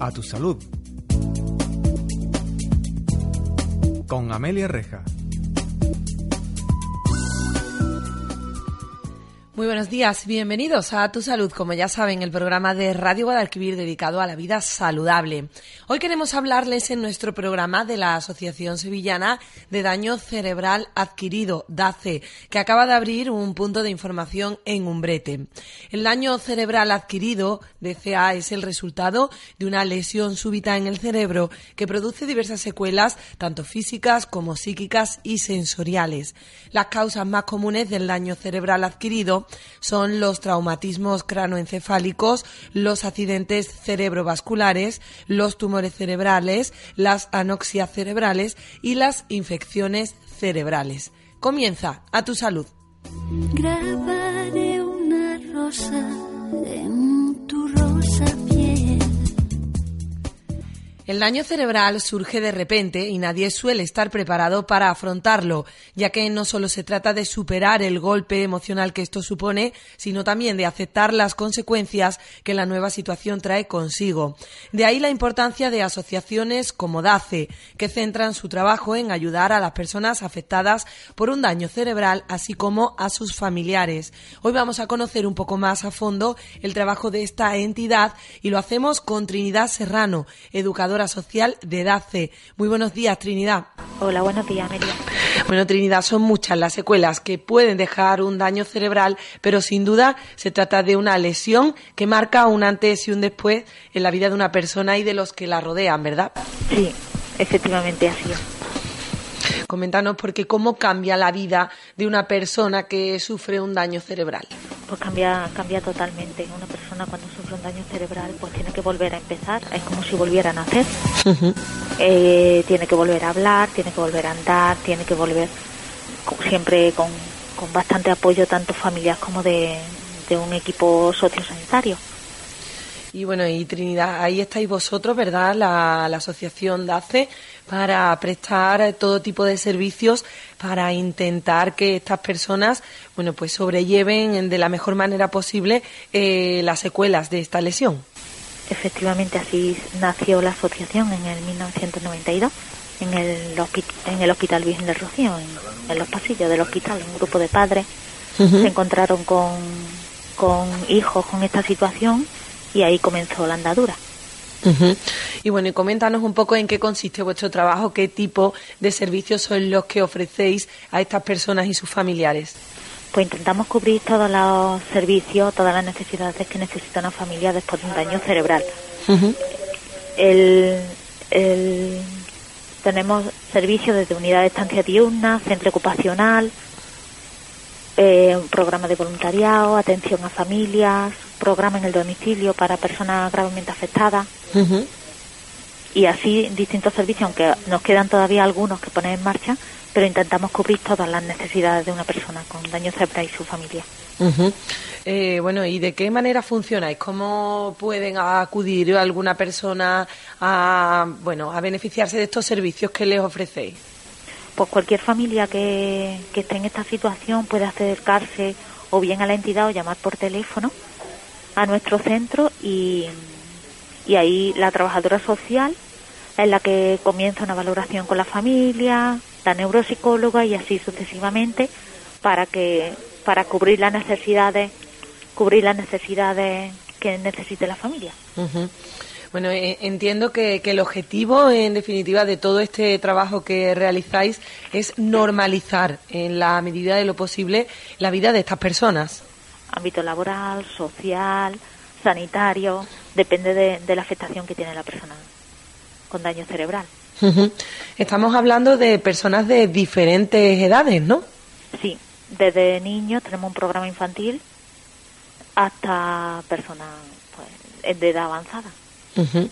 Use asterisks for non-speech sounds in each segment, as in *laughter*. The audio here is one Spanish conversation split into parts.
A tu salud. Con Amelia Reja. Muy buenos días, bienvenidos a Tu Salud, como ya saben, el programa de Radio Guadalquivir dedicado a la vida saludable. Hoy queremos hablarles en nuestro programa de la Asociación Sevillana de Daño Cerebral Adquirido, DACE, que acaba de abrir un punto de información en Umbrete. El daño cerebral adquirido, DCA, es el resultado de una lesión súbita en el cerebro que produce diversas secuelas, tanto físicas como psíquicas y sensoriales. Las causas más comunes del daño cerebral adquirido son los traumatismos cranoencefálicos, los accidentes cerebrovasculares, los tumores cerebrales, las anoxias cerebrales y las infecciones cerebrales. Comienza a tu salud. Grabaré una rosa en tu rosa. El daño cerebral surge de repente y nadie suele estar preparado para afrontarlo, ya que no solo se trata de superar el golpe emocional que esto supone, sino también de aceptar las consecuencias que la nueva situación trae consigo. De ahí la importancia de asociaciones como DACE, que centran su trabajo en ayudar a las personas afectadas por un daño cerebral, así como a sus familiares. Hoy vamos a conocer un poco más a fondo el trabajo de esta entidad y lo hacemos con Trinidad Serrano, educadora social de DACE. Muy buenos días, Trinidad. Hola, buenos días, Amelia. Bueno, Trinidad, son muchas las secuelas que pueden dejar un daño cerebral, pero sin duda se trata de una lesión que marca un antes y un después en la vida de una persona y de los que la rodean, ¿verdad? Sí, efectivamente así es. Coméntanos porque cómo cambia la vida de una persona que sufre un daño cerebral. Pues cambia, cambia totalmente. Una persona cuando sufre un daño cerebral pues tiene que volver a empezar, es como si volviera a nacer. Eh, tiene que volver a hablar, tiene que volver a andar, tiene que volver siempre con, con bastante apoyo tanto familiar como de, de un equipo sociosanitario. Y bueno, y Trinidad, ahí estáis vosotros, ¿verdad? La, la asociación DACE para prestar todo tipo de servicios para intentar que estas personas, bueno, pues sobrelleven de la mejor manera posible eh, las secuelas de esta lesión. Efectivamente, así nació la asociación en el 1992 en el, en el Hospital Virgen del Rocío, en, en los pasillos del hospital. Un grupo de padres se encontraron con, con hijos con esta situación y ahí comenzó la andadura. Ujú. Y bueno, y coméntanos un poco en qué consiste vuestro trabajo, qué tipo de servicios son los que ofrecéis a estas personas y sus familiares. Pues intentamos cubrir todos los servicios, todas las necesidades que necesita una familia después de un daño cerebral. El- tenemos servicios desde unidad de estancia diurna, centro ocupacional, eh, un programa de voluntariado, atención a familias, programa en el domicilio para personas gravemente afectadas y así distintos servicios, aunque nos quedan todavía algunos que poner en marcha, pero intentamos cubrir todas las necesidades de una persona con daño cerebral y su familia. Eh, bueno, ¿y de qué manera funcionáis? ¿Cómo pueden acudir alguna persona a, bueno, a beneficiarse de estos servicios que les ofrecéis? Pues cualquier familia que, que esté en esta situación puede acercarse o bien a la entidad o llamar por teléfono a nuestro centro y, y ahí la trabajadora social es la que comienza una valoración con la familia, la neuropsicóloga y así sucesivamente para que para cubrir las necesidades cubrir las necesidades que necesite la familia. Bueno, eh, entiendo que, que el objetivo, en definitiva, de todo este trabajo que realizáis es normalizar, en la medida de lo posible, la vida de estas personas. ámbito laboral, social, sanitario, depende de, de la afectación que tiene la persona con daño cerebral. Estamos hablando de personas de diferentes edades, ¿no? Sí, desde niños tenemos un programa infantil hasta personas pues, de edad avanzada. Ujú.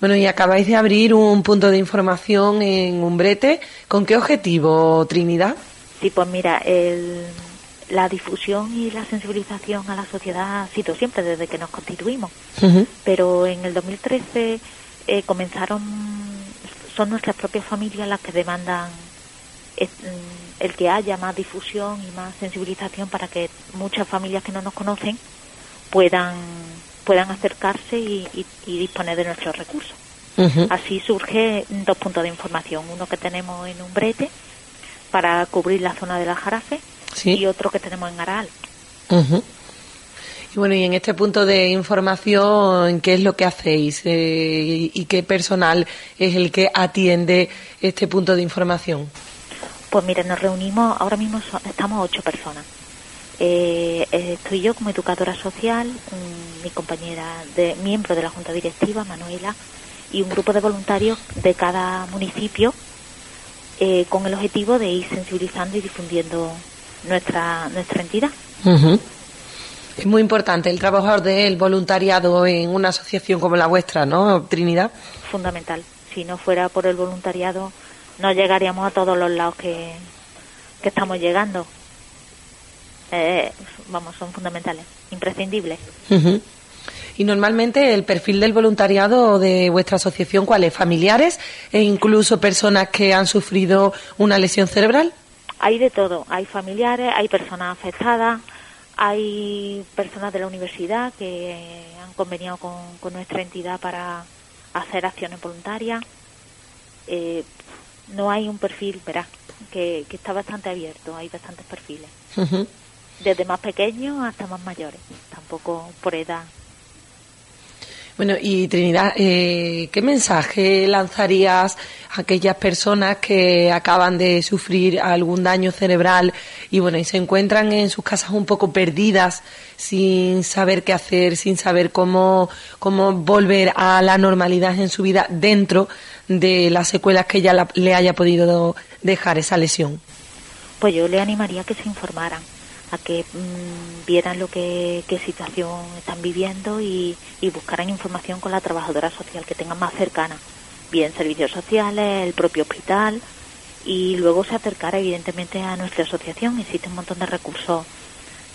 Bueno, y acabáis de abrir un punto de información en Umbrete. ¿Con qué objetivo, Trinidad? Sí, pues mira, el, la difusión y la sensibilización a la sociedad ha sido siempre desde que nos constituimos. Pero en el 2013 eh, comenzaron, son nuestras propias familias las que demandan eh, el que haya más difusión y más sensibilización para que muchas familias que no nos conocen puedan puedan acercarse y, y- y disponer de nuestros recursos. Así surge dos puntos de información, uno que tenemos en Umbrete para cubrir la zona de la Jarafe Sí. y otro que tenemos en Aral. Y bueno, y en este punto de información, ¿qué es lo que hacéis? Eh, y, y qué personal es el que atiende este punto de información? Pues mira, nos reunimos, ahora mismo so- estamos ocho personas. Eh, eh, estoy yo como educadora social, un- mi compañera, de, miembro de la Junta Directiva, Manuela, y un grupo de voluntarios de cada municipio eh, con el objetivo de ir sensibilizando y difundiendo nuestra, nuestra entidad. Ujú. Es muy importante el trabajo del voluntariado en una asociación como la vuestra, ¿no, Trinidad? Fundamental. Si no fuera por el voluntariado, no llegaríamos a todos los lados que, que estamos llegando. Eh, vamos, son fundamentales, imprescindibles. Y normalmente el perfil del voluntariado de vuestra asociación, ¿cuál es? ¿Familiares e incluso personas que han sufrido una lesión cerebral? Hay de todo, hay familiares, hay personas afectadas, hay personas de la universidad que han conveniado con, con nuestra entidad para hacer acciones voluntarias. Eh, no hay un perfil, verás, que, que está bastante abierto, hay bastantes perfiles, Ujú. Desde más pequeños hasta más mayores, tampoco por edad. Bueno, y Trinidad, eh, ¿qué mensaje lanzarías a aquellas personas que acaban de sufrir algún daño cerebral y bueno, y se encuentran en sus casas un poco perdidas, sin saber qué hacer, sin saber cómo, cómo volver a la normalidad en su vida dentro de las secuelas que ya la- le haya podido dejar esa lesión? Pues yo le animaría a que se informaran, a que mm, vieran lo que qué situación están viviendo y, y buscaran información con la trabajadora social que tengan más cercana, bien servicios sociales, el propio hospital y luego se acercara evidentemente a nuestra asociación. Existe un montón de recursos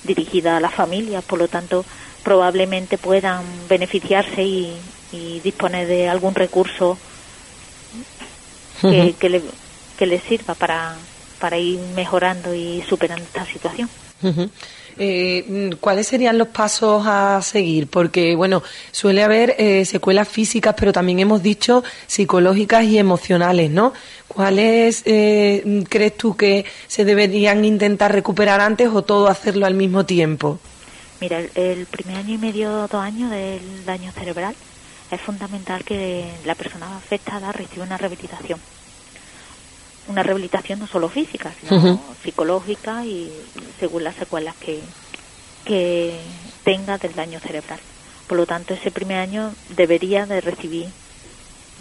dirigidos a las familias, por lo tanto probablemente puedan beneficiarse y, y disponer de algún recurso que, que, le, que les sirva para, para ir mejorando y superando esta situación. Eh, ¿Cuáles serían los pasos a seguir? Porque, bueno, suele haber eh, secuelas físicas, pero también hemos dicho psicológicas y emocionales, ¿no? ¿Cuáles eh, crees tú que se deberían intentar recuperar antes o todo hacerlo al mismo tiempo? Mira, el, el primer año y medio, dos años del daño cerebral es fundamental que la persona afectada reciba una rehabilitación. Una rehabilitación no solo física, sino psicológica y según las secuelas que, que tenga del daño cerebral. Por lo tanto, ese primer año debería de recibir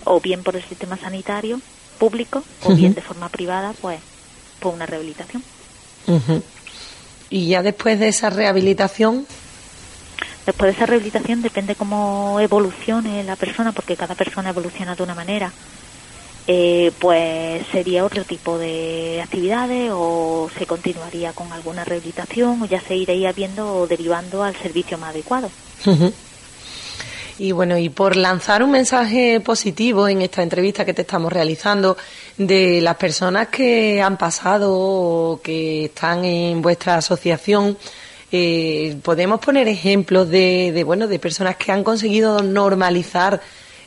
o bien por el sistema sanitario público o bien de forma privada, pues, por una rehabilitación. Y ya después de esa rehabilitación, Después de esa rehabilitación depende cómo evolucione la persona, porque cada persona evoluciona de una manera. Eh, pues sería otro tipo de actividades o se continuaría con alguna rehabilitación o ya se iría viendo o derivando al servicio más adecuado. Y bueno, y por lanzar un mensaje positivo en esta entrevista que te estamos realizando de las personas que han pasado o que están en vuestra asociación, eh, podemos poner ejemplos de, de, bueno, de personas que han conseguido normalizar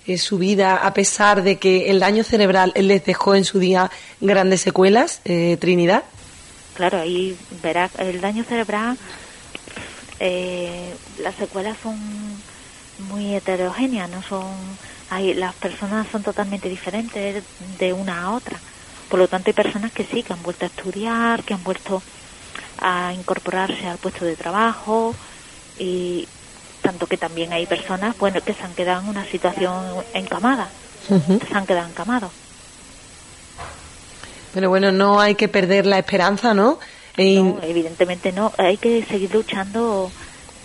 eh, su vida a pesar de que el daño cerebral les dejó en su día grandes secuelas, eh, Trinidad. Claro, ahí verás el daño cerebral, eh, las secuelas son muy heterogéneas, no son, hay, las personas son totalmente diferentes de una a otra. Por lo tanto, hay personas que sí, que han vuelto a estudiar, que han vuelto a incorporarse al puesto de trabajo y tanto que también hay personas bueno que se han quedado en una situación encamada, se han quedado encamados. Pero bueno, no hay que perder la esperanza, ¿no? No, evidentemente no, hay que seguir luchando.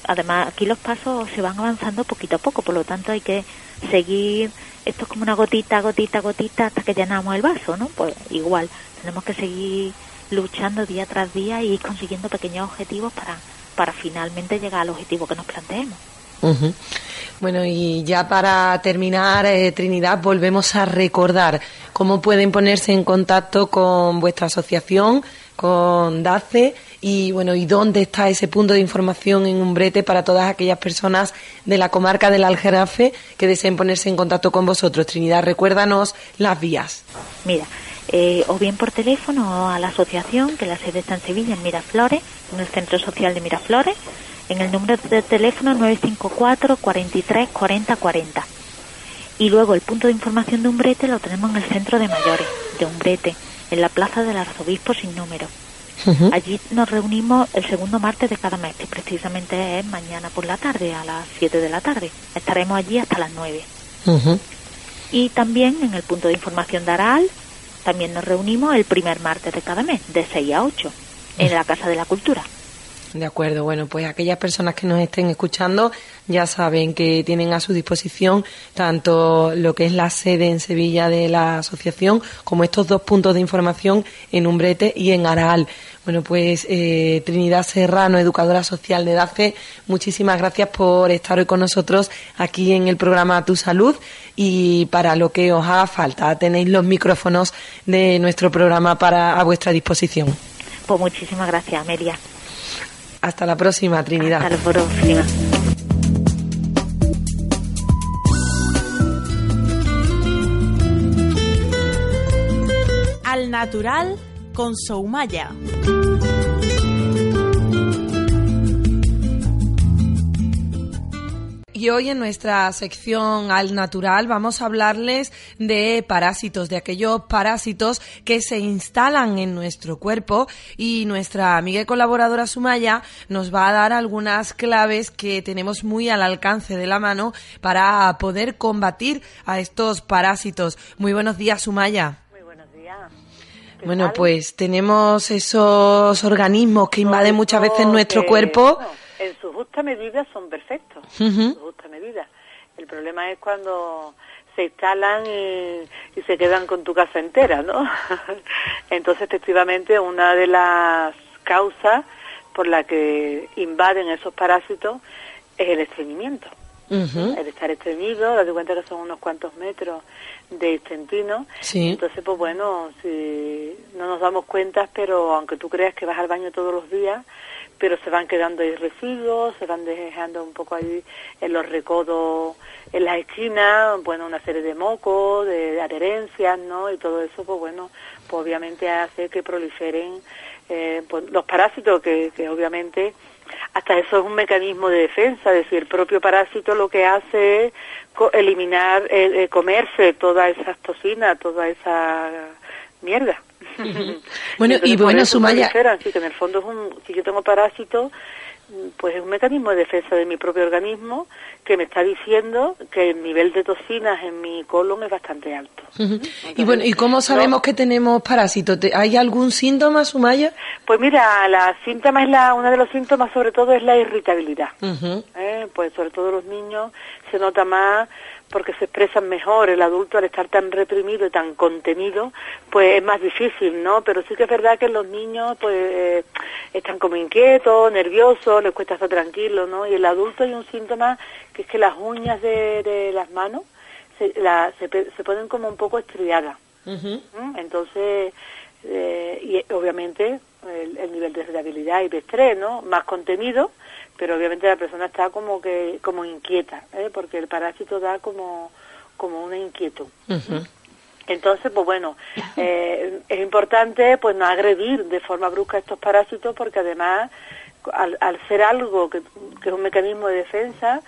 Además, aquí los pasos se van avanzando poquito a poco, por lo tanto hay que seguir, esto es como una gotita, gotita, gotita, hasta que llenamos el vaso, ¿no? Pues igual, tenemos que seguir luchando día tras día y consiguiendo pequeños objetivos para, para finalmente llegar al objetivo que nos planteemos. Bueno, y ya para terminar, eh, Trinidad, volvemos a recordar cómo pueden ponerse en contacto con vuestra asociación, con DACE y bueno, y dónde está ese punto de información en Umbrete para todas aquellas personas de la comarca del Aljarafe que deseen ponerse en contacto con vosotros. Trinidad, recuérdanos las vías. Mira, eh, o bien por teléfono a la asociación, que la sede está en Sevilla, en Miraflores, en el Centro Social de Miraflores, en el número de teléfono 954 43 40 40. Y luego el punto de información de Umbrete lo tenemos en el Centro de Mayores de Umbrete, en la Plaza del Arzobispo sin número. Allí nos reunimos el segundo martes de cada mes, que precisamente es mañana por la tarde, a las 7 de la tarde. Estaremos allí hasta las 9. Y también en el punto de información de Aral, también nos reunimos el primer martes de cada mes, de 6 a 8, en la Casa de la Cultura. De acuerdo, bueno, pues aquellas personas que nos estén escuchando ya saben que tienen a su disposición tanto lo que es la sede en Sevilla de la asociación como estos dos puntos de información en Umbrete y en Araal. Bueno, pues eh, Trinidad Serrano, educadora social de DACE, muchísimas gracias por estar hoy con nosotros aquí en el programa Tu Salud y para lo que os haga falta, tenéis los micrófonos de nuestro programa para a vuestra disposición. Pues muchísimas gracias, Amelia. Hasta la próxima, Trinidad. Hasta la próxima. Al natural con Soumaya. Y hoy en nuestra sección Al Natural vamos a hablarles de parásitos, de aquellos parásitos que se instalan en nuestro cuerpo y nuestra amiga y colaboradora Sumaya nos va a dar algunas claves que tenemos muy al alcance de la mano para poder combatir a estos parásitos. Muy buenos días, Sumaya. Muy buenos días. Bueno, pues tenemos esos organismos que invaden muchas veces nuestro cuerpo. Justa medida son perfectos, en su justa medida. El problema es cuando se instalan y, y, se quedan con tu casa entera, ¿no? *laughs* Entonces, efectivamente, una de las causas por la que invaden esos parásitos es el estreñimiento. Uh -huh. El estar estreñido, date cuenta que son unos cuantos metros de extentino. Sí. Entonces, pues bueno, si no nos damos cuenta, pero aunque tú creas que vas al baño todos los días, pero se van quedando ahí residuos, se van dejando un poco ahí en los recodos, en las esquinas, bueno, una serie de mocos, de, adherencias, ¿no? Y todo eso, pues bueno, pues obviamente hace que proliferen eh, pues, los parásitos, que, que obviamente hasta eso es un mecanismo de defensa, es decir, el propio parásito lo que hace es eliminar, eh, eh, comerse todas esas toxinas, toda esa mierda. Uh -huh. bueno, y, y bueno, Sumaya... Así que en el fondo, es un, si yo tengo parásitos, pues es un mecanismo de defensa de mi propio organismo que me está diciendo que el nivel de toxinas en mi colon es bastante alto. Uh -huh. Entonces, y bueno, ¿y cómo sabemos ¿no? que tenemos parásitos? ¿Hay algún síntoma, Sumaya? Pues mira, la síntoma es la, uno de los síntomas sobre todo es la irritabilidad. Uh -huh. ¿Eh? Pues sobre todo los niños se nota más porque se expresan mejor. El adulto al estar tan reprimido y tan contenido, pues es más difícil, ¿no? Pero sí que es verdad que los niños, pues, eh, están como inquietos, nerviosos, les cuesta estar tranquilos, ¿no? Y el adulto hay un síntoma que es que las uñas de, de las manos se, la, se, se, ponen como un poco estriadas. Uh -huh. ¿Mm? Entonces, eh, y obviamente el, el, nivel de irritabilidad y de estrés, ¿no? Más contenido, pero obviamente la persona está como que como inquieta, ¿eh? porque el parásito da como como una inquietud. Uh -huh. Entonces, pues bueno, *laughs* eh, es importante pues no agredir de forma brusca estos parásitos porque además al, al ser algo que, que, es un mecanismo de defensa,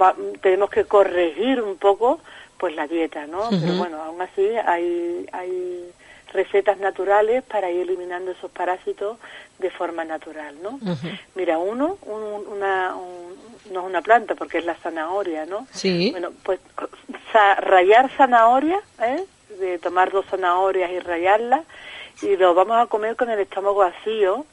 va, tenemos que corregir un poco pues la dieta, ¿no? Uh -huh. Pero bueno, aún así hay, hay recetas naturales para ir eliminando esos parásitos de forma natural, ¿no? Uh -huh. Mira, uno, un, una, un, no es una planta porque es la zanahoria, ¿no? Sí. Bueno, pues sa rayar zanahoria, ¿eh? De tomar dos zanahorias y rayarlas y lo vamos a comer con el estómago vacío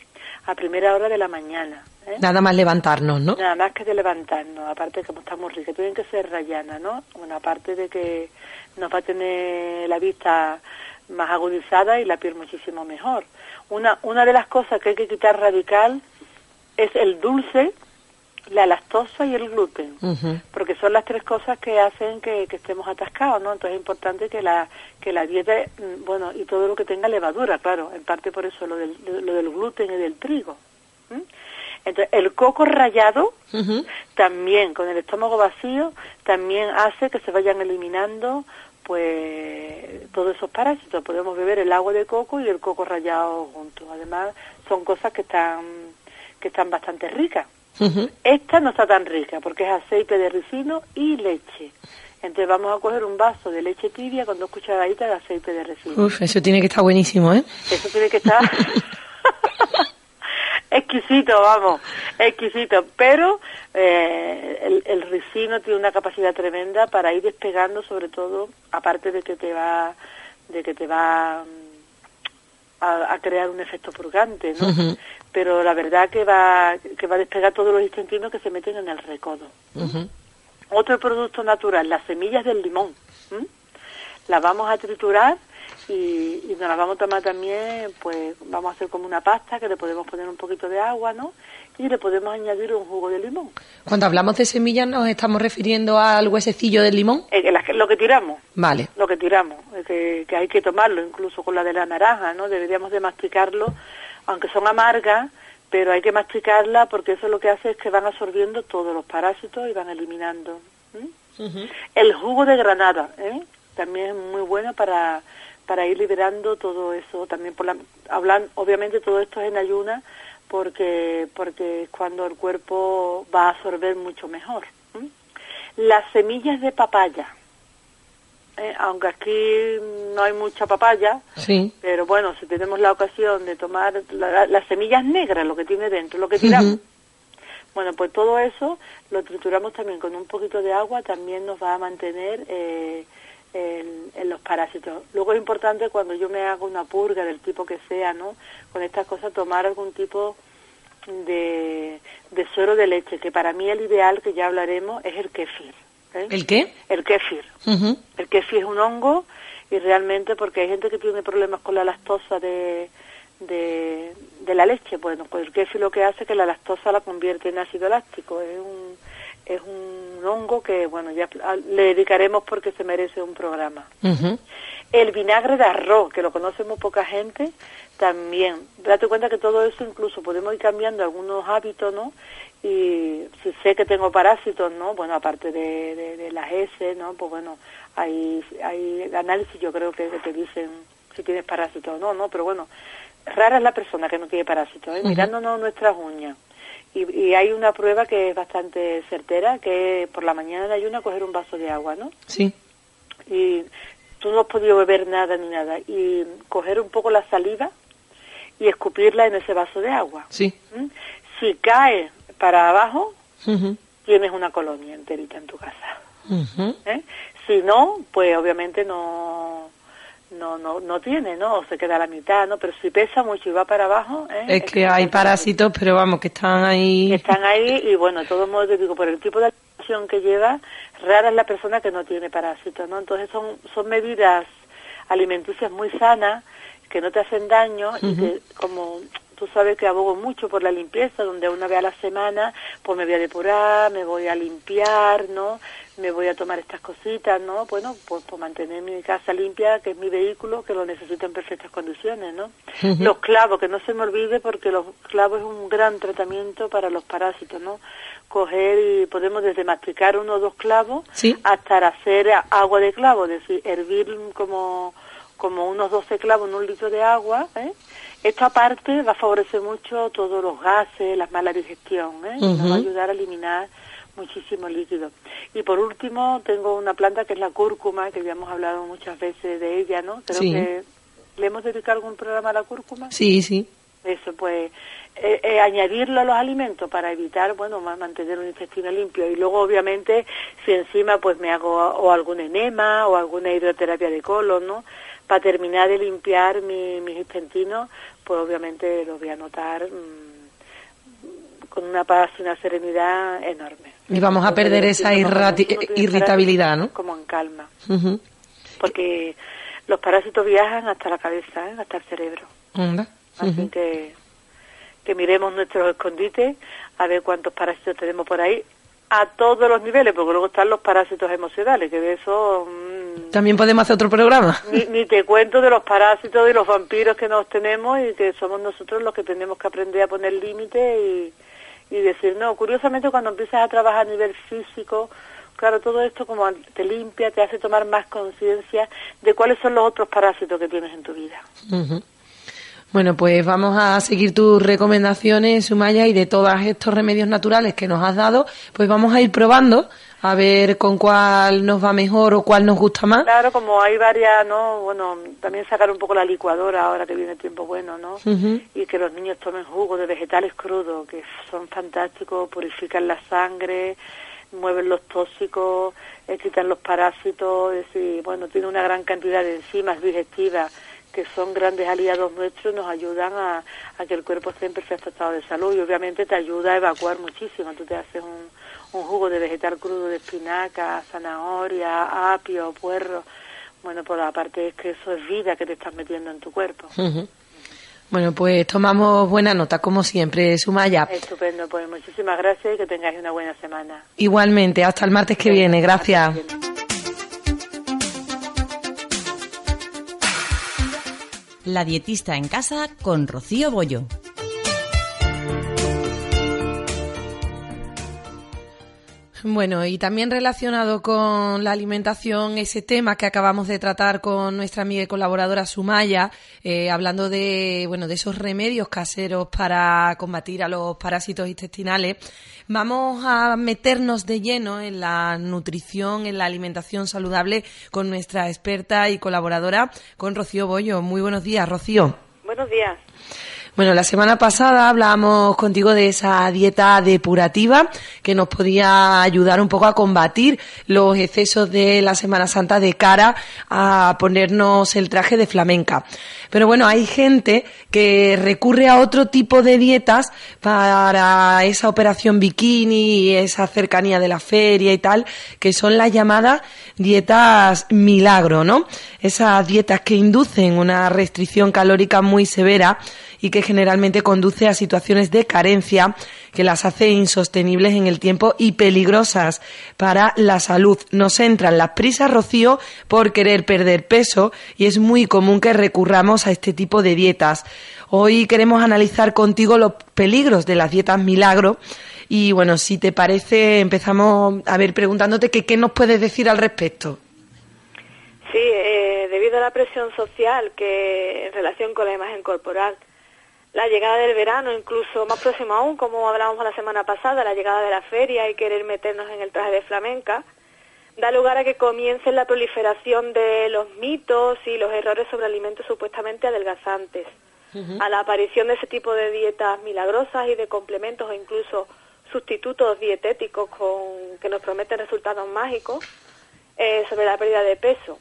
a primera hora de la mañana. ¿eh? Nada más levantarnos, ¿no? Nada más que de levantarnos, aparte de que está muy rica, tienen que ser rayanas, ¿no? Bueno, aparte de que nos va a tener la vista más agudizada y la piel muchísimo mejor. Una, una de las cosas que hay que quitar radical es el dulce la lactosa y el gluten, porque son las tres cosas que hacen que, que estemos atascados, ¿no? Entonces es importante que la que la dieta, mm, bueno, y todo lo que tenga levadura, claro, en parte por eso lo del, lo del gluten y del trigo. Entonces el coco rallado también con el estómago vacío también hace que se vayan eliminando pues todos esos parásitos. Podemos beber el agua de coco y el coco rallado juntos. Además son cosas que están que están bastante ricas. Ujú. esta no está tan rica porque es aceite de ricino y leche. Entonces vamos a coger un vaso de leche tibia con dos cucharaditas de aceite de ricino. Uf, eso tiene que estar buenísimo, ¿eh? eso tiene que estar *laughs* exquisito, vamos, exquisito. Pero eh, el, el ricino tiene una capacidad tremenda para ir despegando, sobre todo, aparte de que te va, de que te va mm, a, a crear un efecto purgante, ¿no? Pero la verdad que va, que va a despegar todos los intestinos que se meten en el recodo. Otro producto natural, las semillas del limón. Las vamos a triturar y, y nos las vamos a tomar también, pues vamos a hacer como una pasta que le podemos poner un poquito de agua, ¿no? Y le podemos añadir un jugo de limón. Cuando hablamos de semillas nos estamos refiriendo al huesecillo del limón. Eh, lo que tiramos, Vale. lo que tiramos, eh, que, que hay que tomarlo, incluso con la de la naranja, ¿no? Deberíamos de masticarlo, aunque son amargas, pero hay que masticarla porque eso lo que hace es que van absorbiendo todos los parásitos y van eliminando. ¿m? El jugo de granada, ¿eh? también es muy bueno para, para ir liberando todo eso. También por la, hablan, obviamente todo esto es en ayuna porque, porque es cuando el cuerpo va a absorber mucho mejor. Las semillas de papaya, ¿eh? aunque aquí no hay mucha papaya, Sí. pero bueno, si tenemos la ocasión de tomar la- las semillas negras, lo que tiene dentro, lo que tiramos. Bueno, pues todo eso lo trituramos también con un poquito de agua, también nos va a mantener eh, el- en los parásitos. Luego es importante cuando yo me hago una purga del tipo que sea, ¿no? Con estas cosas tomar algún tipo de, de suero de leche, que para mí el ideal, que ya hablaremos, es el kéfir. ¿eh? ¿El qué? El kéfir. Ujú. El kéfir es un hongo y realmente porque hay gente que tiene problemas con la lactosa de, de, de la leche, bueno, pues el kéfir lo que hace es que la lactosa la convierte en ácido láctico, es un, es un hongo que, bueno, ya le dedicaremos porque se merece un programa. El vinagre de arroz, que lo conoce muy poca gente, también. Date cuenta que todo eso incluso podemos ir cambiando algunos hábitos, ¿no? Y si sé que tengo parásitos, ¿no? Bueno, aparte de, de, de las heces, ¿no? Pues bueno, hay, hay análisis yo creo que, que te dicen si tienes parásitos o no, ¿no? Pero bueno, rara es la persona que no tiene parásitos, ¿eh? Mirándonos nuestras uñas. Y, y hay una prueba que es bastante certera, que es por la mañana de ayuno coger un vaso de agua, ¿no? Sí. y tú no has podido beber nada ni nada y coger un poco la saliva y escupirla en ese vaso de agua. Sí. ¿m? Si cae para abajo, tienes una colonia enterita en tu casa. ¿eh? Si no, pues obviamente no no no no tiene, ¿no? O se queda a la mitad, ¿no? Pero si pesa mucho y va para abajo, ¿eh? Es que hay parásitos, pero vamos, que están ahí. están ahí y bueno, de todos modos te digo, por el tipo de alimentación que lleva, rara es la persona que no tiene parásitos, ¿no? Entonces son, son medidas alimenticias muy sanas, que no te hacen daño y que como tú sabes que abogo mucho por la limpieza, donde una vez a la semana pues me voy a depurar, me voy a limpiar, ¿no? Me voy a tomar estas cositas, ¿no? Bueno, pues por mantener mi casa limpia, que es mi vehículo, que lo necesito en perfectas condiciones, ¿no? Los clavos, que no se me olvide porque los clavos es un gran tratamiento para los parásitos, ¿no? Coger y podemos desde masticar uno o dos clavos Sí. hasta hacer agua de clavo, es decir, hervir como, como unos 12 clavos en un litro de agua, ¿eh? Esto aparte va a favorecer mucho todos los gases, la mala digestión, ¿eh? Nos va a ayudar a eliminar muchísimo líquido. Y por último, tengo una planta que es la cúrcuma, que ya hemos hablado muchas veces de ella, ¿no? Creo Sí. que le hemos dedicado algún programa a la cúrcuma. Sí, sí. Eso, pues, eh, eh, añadirlo a los alimentos para evitar, bueno, ma- mantener un intestino limpio. Y luego, obviamente, si encima, pues, me hago o algún enema o alguna hidroterapia de colon, ¿no? Para terminar de limpiar mi- mis intestinos, pues, obviamente, lo voy a notar mm, con una paz y una serenidad enorme. Y vamos a perder Entonces, esa irrati- irritabilidad, ¿no? Como en calma. Ujú. Porque los parásitos viajan hasta la cabeza, ¿eh? hasta el cerebro. Así que, que miremos nuestros escondites, a ver cuántos parásitos tenemos por ahí, a todos los niveles, porque luego están los parásitos emocionales, que de eso... Mm, También podemos hacer otro programa. Ni, te cuento de los parásitos y los vampiros que nos tenemos y que somos nosotros los que tenemos que aprender a poner límites y, y decir, no, curiosamente cuando empiezas a trabajar a nivel físico, claro, todo esto como te limpia, te hace tomar más conciencia de cuáles son los otros parásitos que tienes en tu vida. Bueno, pues vamos a seguir tus recomendaciones, Sumaya, y de todos estos remedios naturales que nos has dado, pues vamos a ir probando a ver con cuál nos va mejor o cuál nos gusta más. Claro, como hay varias, ¿no? Bueno, también sacar un poco la licuadora ahora que viene el tiempo bueno, ¿no? Y que los niños tomen jugo de vegetales crudos, que son fantásticos, purifican la sangre, mueven los tóxicos, quitan los parásitos, es decir, bueno, tiene una gran cantidad de enzimas digestivas que son grandes aliados nuestros, nos ayudan a, que el cuerpo esté en perfecto estado de salud y obviamente te ayuda a evacuar muchísimo. Tú te haces un, jugo de vegetal crudo de espinaca, zanahoria, apio, puerro. Bueno, por pues aparte es que eso es vida que te estás metiendo en tu cuerpo. Bueno, pues tomamos buena nota, como siempre, Sumaya. Estupendo, pues muchísimas gracias y que tengáis una buena semana. Igualmente, hasta el martes que viene, gracias. La dietista en casa con Rocío Bollo. Bueno, y también relacionado con la alimentación, ese tema que acabamos de tratar con nuestra amiga y colaboradora Sumaya, eh, hablando de, bueno, de esos remedios caseros para combatir a los parásitos intestinales. Vamos a meternos de lleno en la nutrición, en la alimentación saludable con nuestra experta y colaboradora, con Rocío Bollo. Muy buenos días, Rocío. Buenos días. Bueno, la semana pasada hablábamos contigo de esa dieta depurativa que nos podía ayudar un poco a combatir los excesos de la Semana Santa de cara a ponernos el traje de flamenca. Pero bueno, hay gente que recurre a otro tipo de dietas para esa operación bikini y esa cercanía de la feria y tal, que son las llamadas dietas milagro, ¿no? Esas dietas que inducen una restricción calórica muy severa y que generalmente conduce a situaciones de carencia que las hace insostenibles en el tiempo y peligrosas para la salud. Nos entran las prisas, Rocío, por querer perder peso y es muy común que recurramos a este tipo de dietas. Hoy queremos analizar contigo los peligros de las dietas milagro y bueno, si te parece, empezamos a ver preguntándote que, qué nos puedes decir al respecto. Sí, eh, debido a la presión social que en relación con la imagen corporal la llegada del verano, incluso más próximo aún, como hablábamos la semana pasada, la llegada de la feria y querer meternos en el traje de flamenca, da lugar a que comience la proliferación de los mitos y los errores sobre alimentos supuestamente adelgazantes, a la aparición de ese tipo de dietas milagrosas y de complementos o incluso sustitutos dietéticos con, que nos prometen resultados mágicos eh, sobre la pérdida de peso.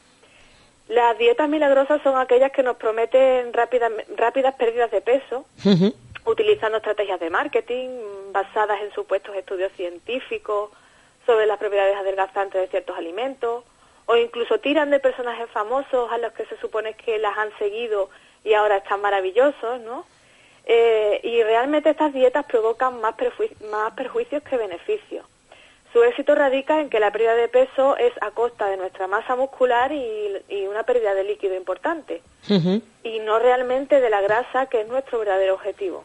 Las dietas milagrosas son aquellas que nos prometen rápidas, rápidas pérdidas de peso, utilizando estrategias de marketing basadas en supuestos estudios científicos sobre las propiedades adelgazantes de ciertos alimentos, o incluso tiran de personajes famosos a los que se supone que las han seguido y ahora están maravillosos, ¿no? Eh, y realmente estas dietas provocan más, más perjuicios que beneficios. Su éxito radica en que la pérdida de peso es a costa de nuestra masa muscular y, una pérdida de líquido importante, y no realmente de la grasa, que es nuestro verdadero objetivo.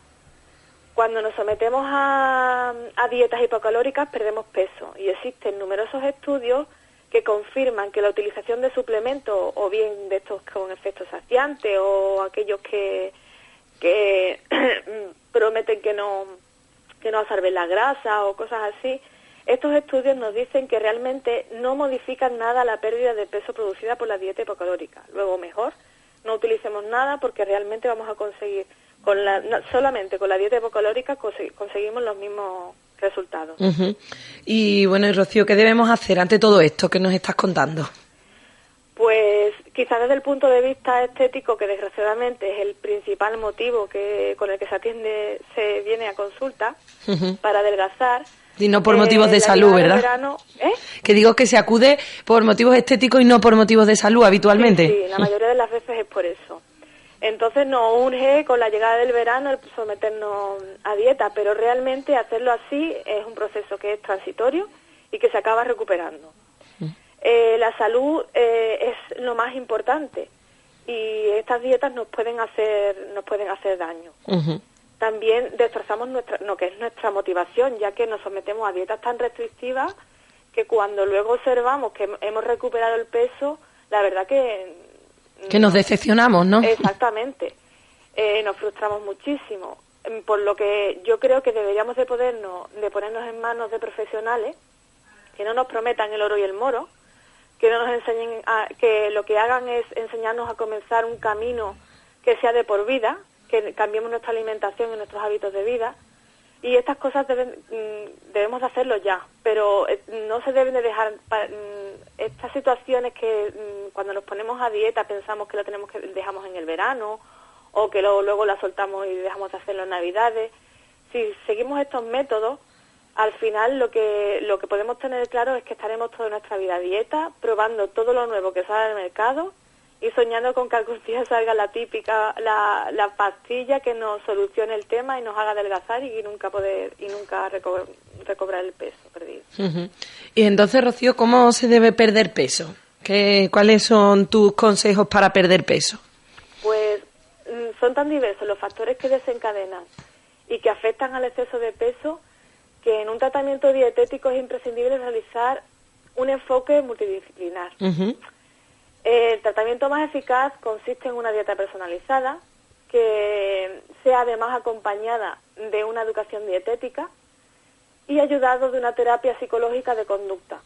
Cuando nos sometemos a, dietas hipocalóricas perdemos peso. Y existen numerosos estudios que confirman que la utilización de suplementos o bien de estos con efectos saciantes o aquellos que, que *clears throat* prometen que no que no absorben la grasa o cosas así estos estudios nos dicen que realmente no modifican nada la pérdida de peso producida por la dieta hipocalórica. Luego, mejor, no utilicemos nada porque realmente vamos a conseguir, con la, solamente con la dieta hipocalórica conseguimos los mismos resultados. Y bueno, y Rocío, ¿qué debemos hacer ante todo esto que nos estás contando? Pues quizás desde el punto de vista estético, que desgraciadamente es el principal motivo que con el que se atiende, se viene a consulta para adelgazar, y no por motivos de salud, ¿verdad? ¿eh? Que digo que se acude por motivos estéticos y no por motivos de salud habitualmente. Sí, la mayoría de las veces es por eso. Entonces nos urge con la llegada del verano el someternos a dieta, pero realmente hacerlo así es un proceso que es transitorio y que se acaba recuperando. Eh, la salud eh, es lo más importante y estas dietas nos pueden hacer nos pueden hacer daño. También destrozamos nuestra lo que es nuestra motivación, ya que nos sometemos a dietas tan restrictivas que cuando luego observamos que hemos recuperado el peso, la verdad que que nos decepcionamos, ¿no? Exactamente. Eh, nos frustramos muchísimo. Por lo que yo creo que deberíamos de podernos de ponernos en manos de profesionales que no nos prometan el oro y el moro, que no nos enseñen a, que lo que hagan es enseñarnos a comenzar un camino que sea de por vida, que cambiemos nuestra alimentación y nuestros hábitos de vida. Y estas cosas deben, mm, debemos de hacerlo ya, pero eh, no se deben de dejar mm, estas situaciones que mm, cuando nos ponemos a dieta pensamos que lo tenemos que dejamos en el verano o que luego, luego la soltamos y dejamos de hacerlo en Navidades. Si seguimos estos métodos, al final lo que, lo que podemos tener claro es que estaremos toda nuestra vida a dieta, probando todo lo nuevo que sale del mercado y soñando con que algún día salga la típica, la, la pastilla que nos solucione el tema y nos haga adelgazar y nunca poder, y nunca recobrar el peso perdido. Y entonces, Rocío, ¿cómo se debe perder peso? ¿Qué, ¿Cuáles son tus consejos para perder peso? Pues mm, son tan diversos los factores que desencadenan y que afectan al exceso de peso que en un tratamiento dietético es imprescindible realizar un enfoque multidisciplinar. El tratamiento más eficaz consiste en una dieta personalizada que sea además acompañada de una educación dietética y ayudado de una terapia psicológica de conducta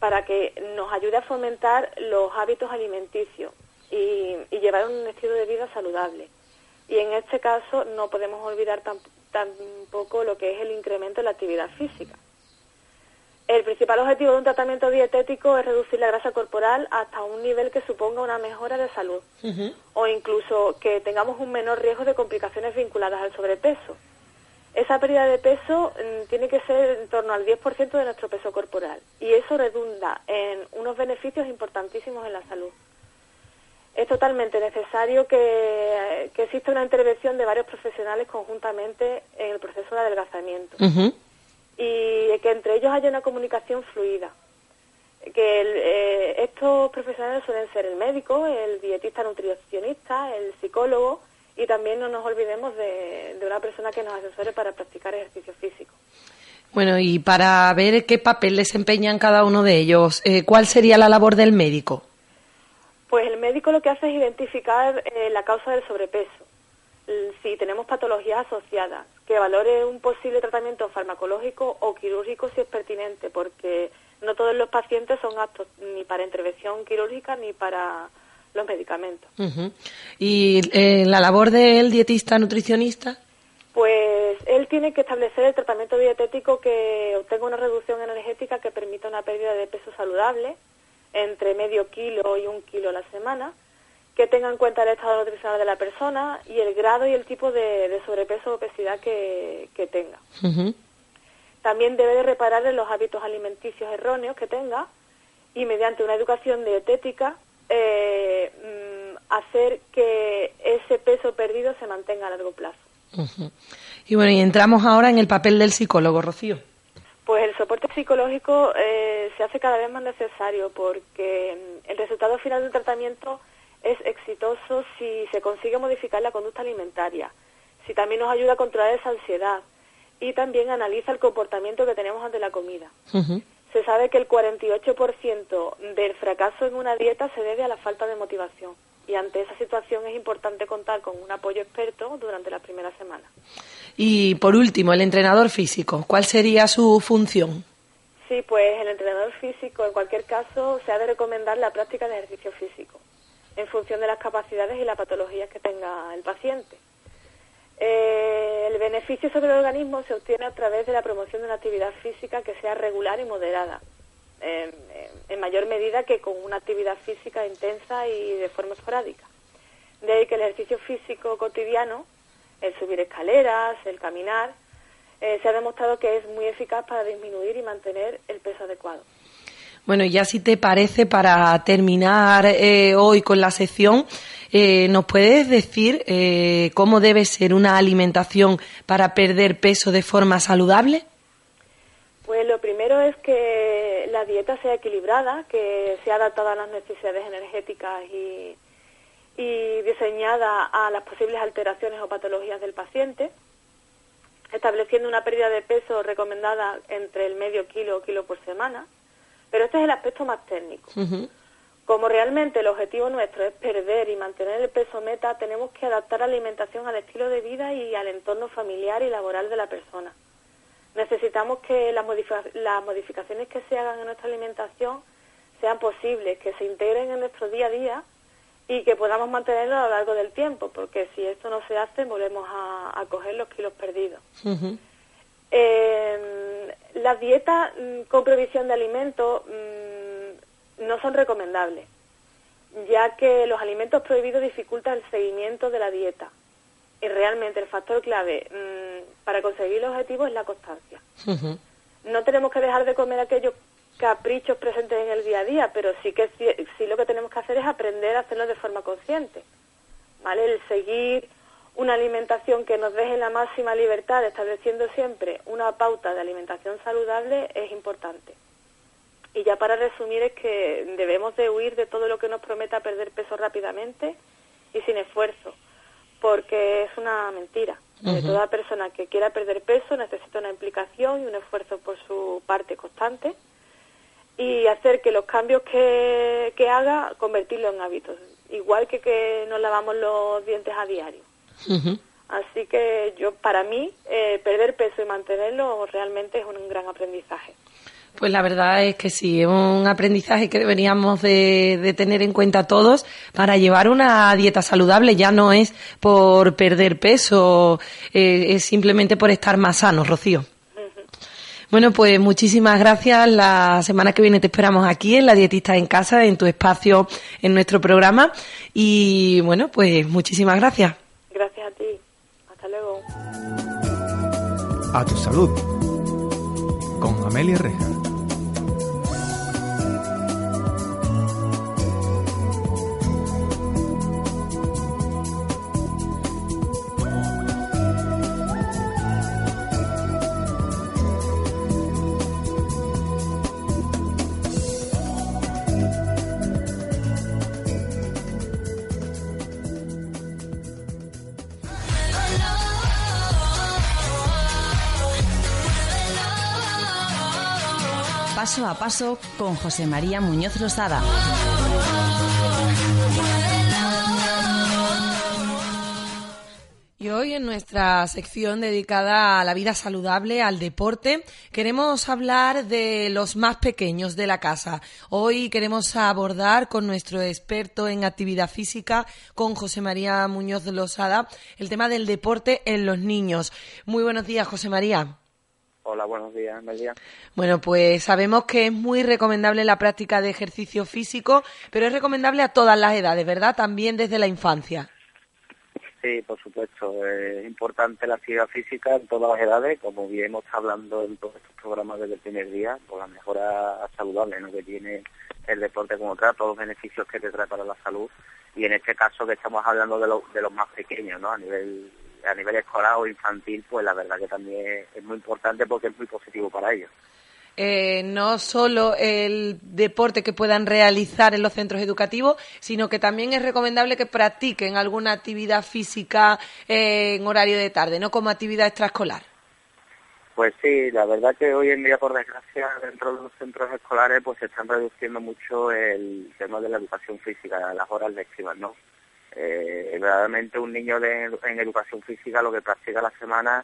para que nos ayude a fomentar los hábitos alimenticios y, llevar un estilo de vida saludable. Y en este caso no podemos olvidar tampoco lo que es el incremento de la actividad física. El principal objetivo de un tratamiento dietético es reducir la grasa corporal hasta un nivel que suponga una mejora de salud. O incluso que tengamos un menor riesgo de complicaciones vinculadas al sobrepeso. Esa pérdida de peso mm, tiene que ser en torno al 10% de nuestro peso corporal. Y eso redunda en unos beneficios importantísimos en la salud. Es totalmente necesario que, exista una intervención de varios profesionales conjuntamente en el proceso de adelgazamiento y que entre ellos haya una comunicación fluida. Que eh, estos profesionales suelen ser el médico, el dietista nutricionista, el psicólogo y también no nos olvidemos de, una persona que nos asesore para practicar ejercicio físico. Bueno, y para ver qué papel desempeñan cada uno de ellos, eh, ¿cuál sería la labor del médico? Pues el médico lo que hace es identificar eh, la causa del sobrepeso, si tenemos patologías asociadas, que valore un posible tratamiento farmacológico o quirúrgico si es pertinente, porque no todos los pacientes son aptos ni para intervención quirúrgica ni para los medicamentos. ¿Y eh, la labor del dietista nutricionista? Pues él tiene que establecer el tratamiento dietético que obtenga una reducción energética que permita una pérdida de peso saludable entre medio kilo y un kilo a la semana, que tenga en cuenta el estado nutricional de la persona y el grado y el tipo de, sobrepeso o obesidad que, tenga. También debe de reparar en los hábitos alimenticios erróneos que tenga y mediante una educación dietética eh, mm, hacer que ese peso perdido se mantenga a largo plazo. Y bueno, y entramos ahora en el papel del psicólogo, Rocío. Pues el soporte psicológico eh, se hace cada vez más necesario porque mm, el resultado final del tratamiento es exitoso si se consigue modificar la conducta alimentaria, si también nos ayuda a controlar esa ansiedad y también analiza el comportamiento que tenemos ante la comida. Se sabe que el 48% del fracaso en una dieta se debe a la falta de motivación y ante esa situación es importante contar con un apoyo experto durante las primeras semanas. Y por último, el entrenador físico, ¿cuál sería su función? Sí, pues el entrenador físico en cualquier caso se ha de recomendar la práctica de ejercicio físico en función de las capacidades y las patologías que tenga el paciente. Eh, el beneficio sobre el organismo se obtiene a través de la promoción de una actividad física que sea regular y moderada, en mayor medida que con una actividad física intensa y de forma esporádica. De ahí que el ejercicio físico cotidiano, el subir escaleras, el caminar, eh, se ha demostrado que es muy eficaz para disminuir y mantener el peso adecuado. Bueno, ya si te parece, para terminar eh, hoy con la sección, eh, ¿nos puedes decir eh, cómo debe ser una alimentación para perder peso de forma saludable? Pues lo primero es que la dieta sea equilibrada, que sea adaptada a las necesidades energéticas y, y diseñada a las posibles alteraciones o patologías del paciente, estableciendo una pérdida de peso recomendada entre el medio kilo o kilo por semana. Pero este es el aspecto más técnico. Como realmente el objetivo nuestro es perder y mantener el peso meta, tenemos que adaptar la alimentación al estilo de vida y al entorno familiar y laboral de la persona. Necesitamos que las, las modificaciones que se hagan en nuestra alimentación sean posibles, que se integren en nuestro día a día y que podamos mantenerlo a lo largo del tiempo, porque si esto no se hace, volvemos a, coger los kilos perdidos. eh, las dietas mm, con provisión de alimentos mm, no son recomendables, ya que los alimentos prohibidos dificultan el seguimiento de la dieta. Y realmente el factor clave mm, para conseguir el objetivo es la constancia. No tenemos que dejar de comer aquellos caprichos presentes en el día a día, pero sí que sí lo que tenemos que hacer es aprender a hacerlo de forma consciente. ¿Vale? El seguir una alimentación que nos deje la máxima libertad, estableciendo siempre una pauta de alimentación saludable, es importante. Y ya para resumir es que debemos de huir de todo lo que nos prometa perder peso rápidamente y sin esfuerzo, porque es una mentira. Toda persona que quiera perder peso necesita una implicación y un esfuerzo por su parte constante y hacer que los cambios que, que haga, convertirlo en hábitos, igual que que nos lavamos los dientes a diario. Así que yo, para mí, eh, perder peso y mantenerlo realmente es un gran aprendizaje. Pues la verdad es que sí, es un aprendizaje que deberíamos de, tener en cuenta todos para llevar una dieta saludable. Ya no es por perder peso, eh, es simplemente por estar más sanos, Rocío. Bueno, pues muchísimas gracias. La semana que viene te esperamos aquí en La Dietista en Casa, en tu espacio, en nuestro programa. Y bueno, pues muchísimas gracias. Gracias a ti. Hasta luego. A tu salud. Con Amelia Reja. Paso a paso con José María Muñoz Lozada. Y hoy en nuestra sección dedicada a la vida saludable, al deporte, queremos hablar de los más pequeños de la casa. Hoy queremos abordar con nuestro experto en actividad física, con José María Muñoz Losada, el tema del deporte en los niños. Muy buenos días, José María. Hola, buenos días, Bueno, pues sabemos que es muy recomendable la práctica de ejercicio físico, pero es recomendable a todas las edades, ¿verdad? También desde la infancia. Sí, por supuesto. Es importante la actividad física en todas las edades, como bien hemos estado hablando en todos estos programas desde el primer día, por la mejora saludable ¿no? que tiene el deporte como tal, todos los beneficios que te trae para la salud. Y en este caso que estamos hablando de, de los más pequeños, ¿no? A nivel a nivel escolar o infantil, pues la verdad que también es muy importante porque es muy positivo para ellos. Eh, no solo el deporte que puedan realizar en los centros educativos, sino que también es recomendable que practiquen alguna actividad física eh, en horario de tarde, no como actividad extraescolar. Pues sí, la verdad que hoy en día, por desgracia, dentro de los centros escolares, pues se están reduciendo mucho el tema de la educación física, las horas lectivas, ¿no? Eh, verdaderamente un niño de, en educación física lo que practica la semana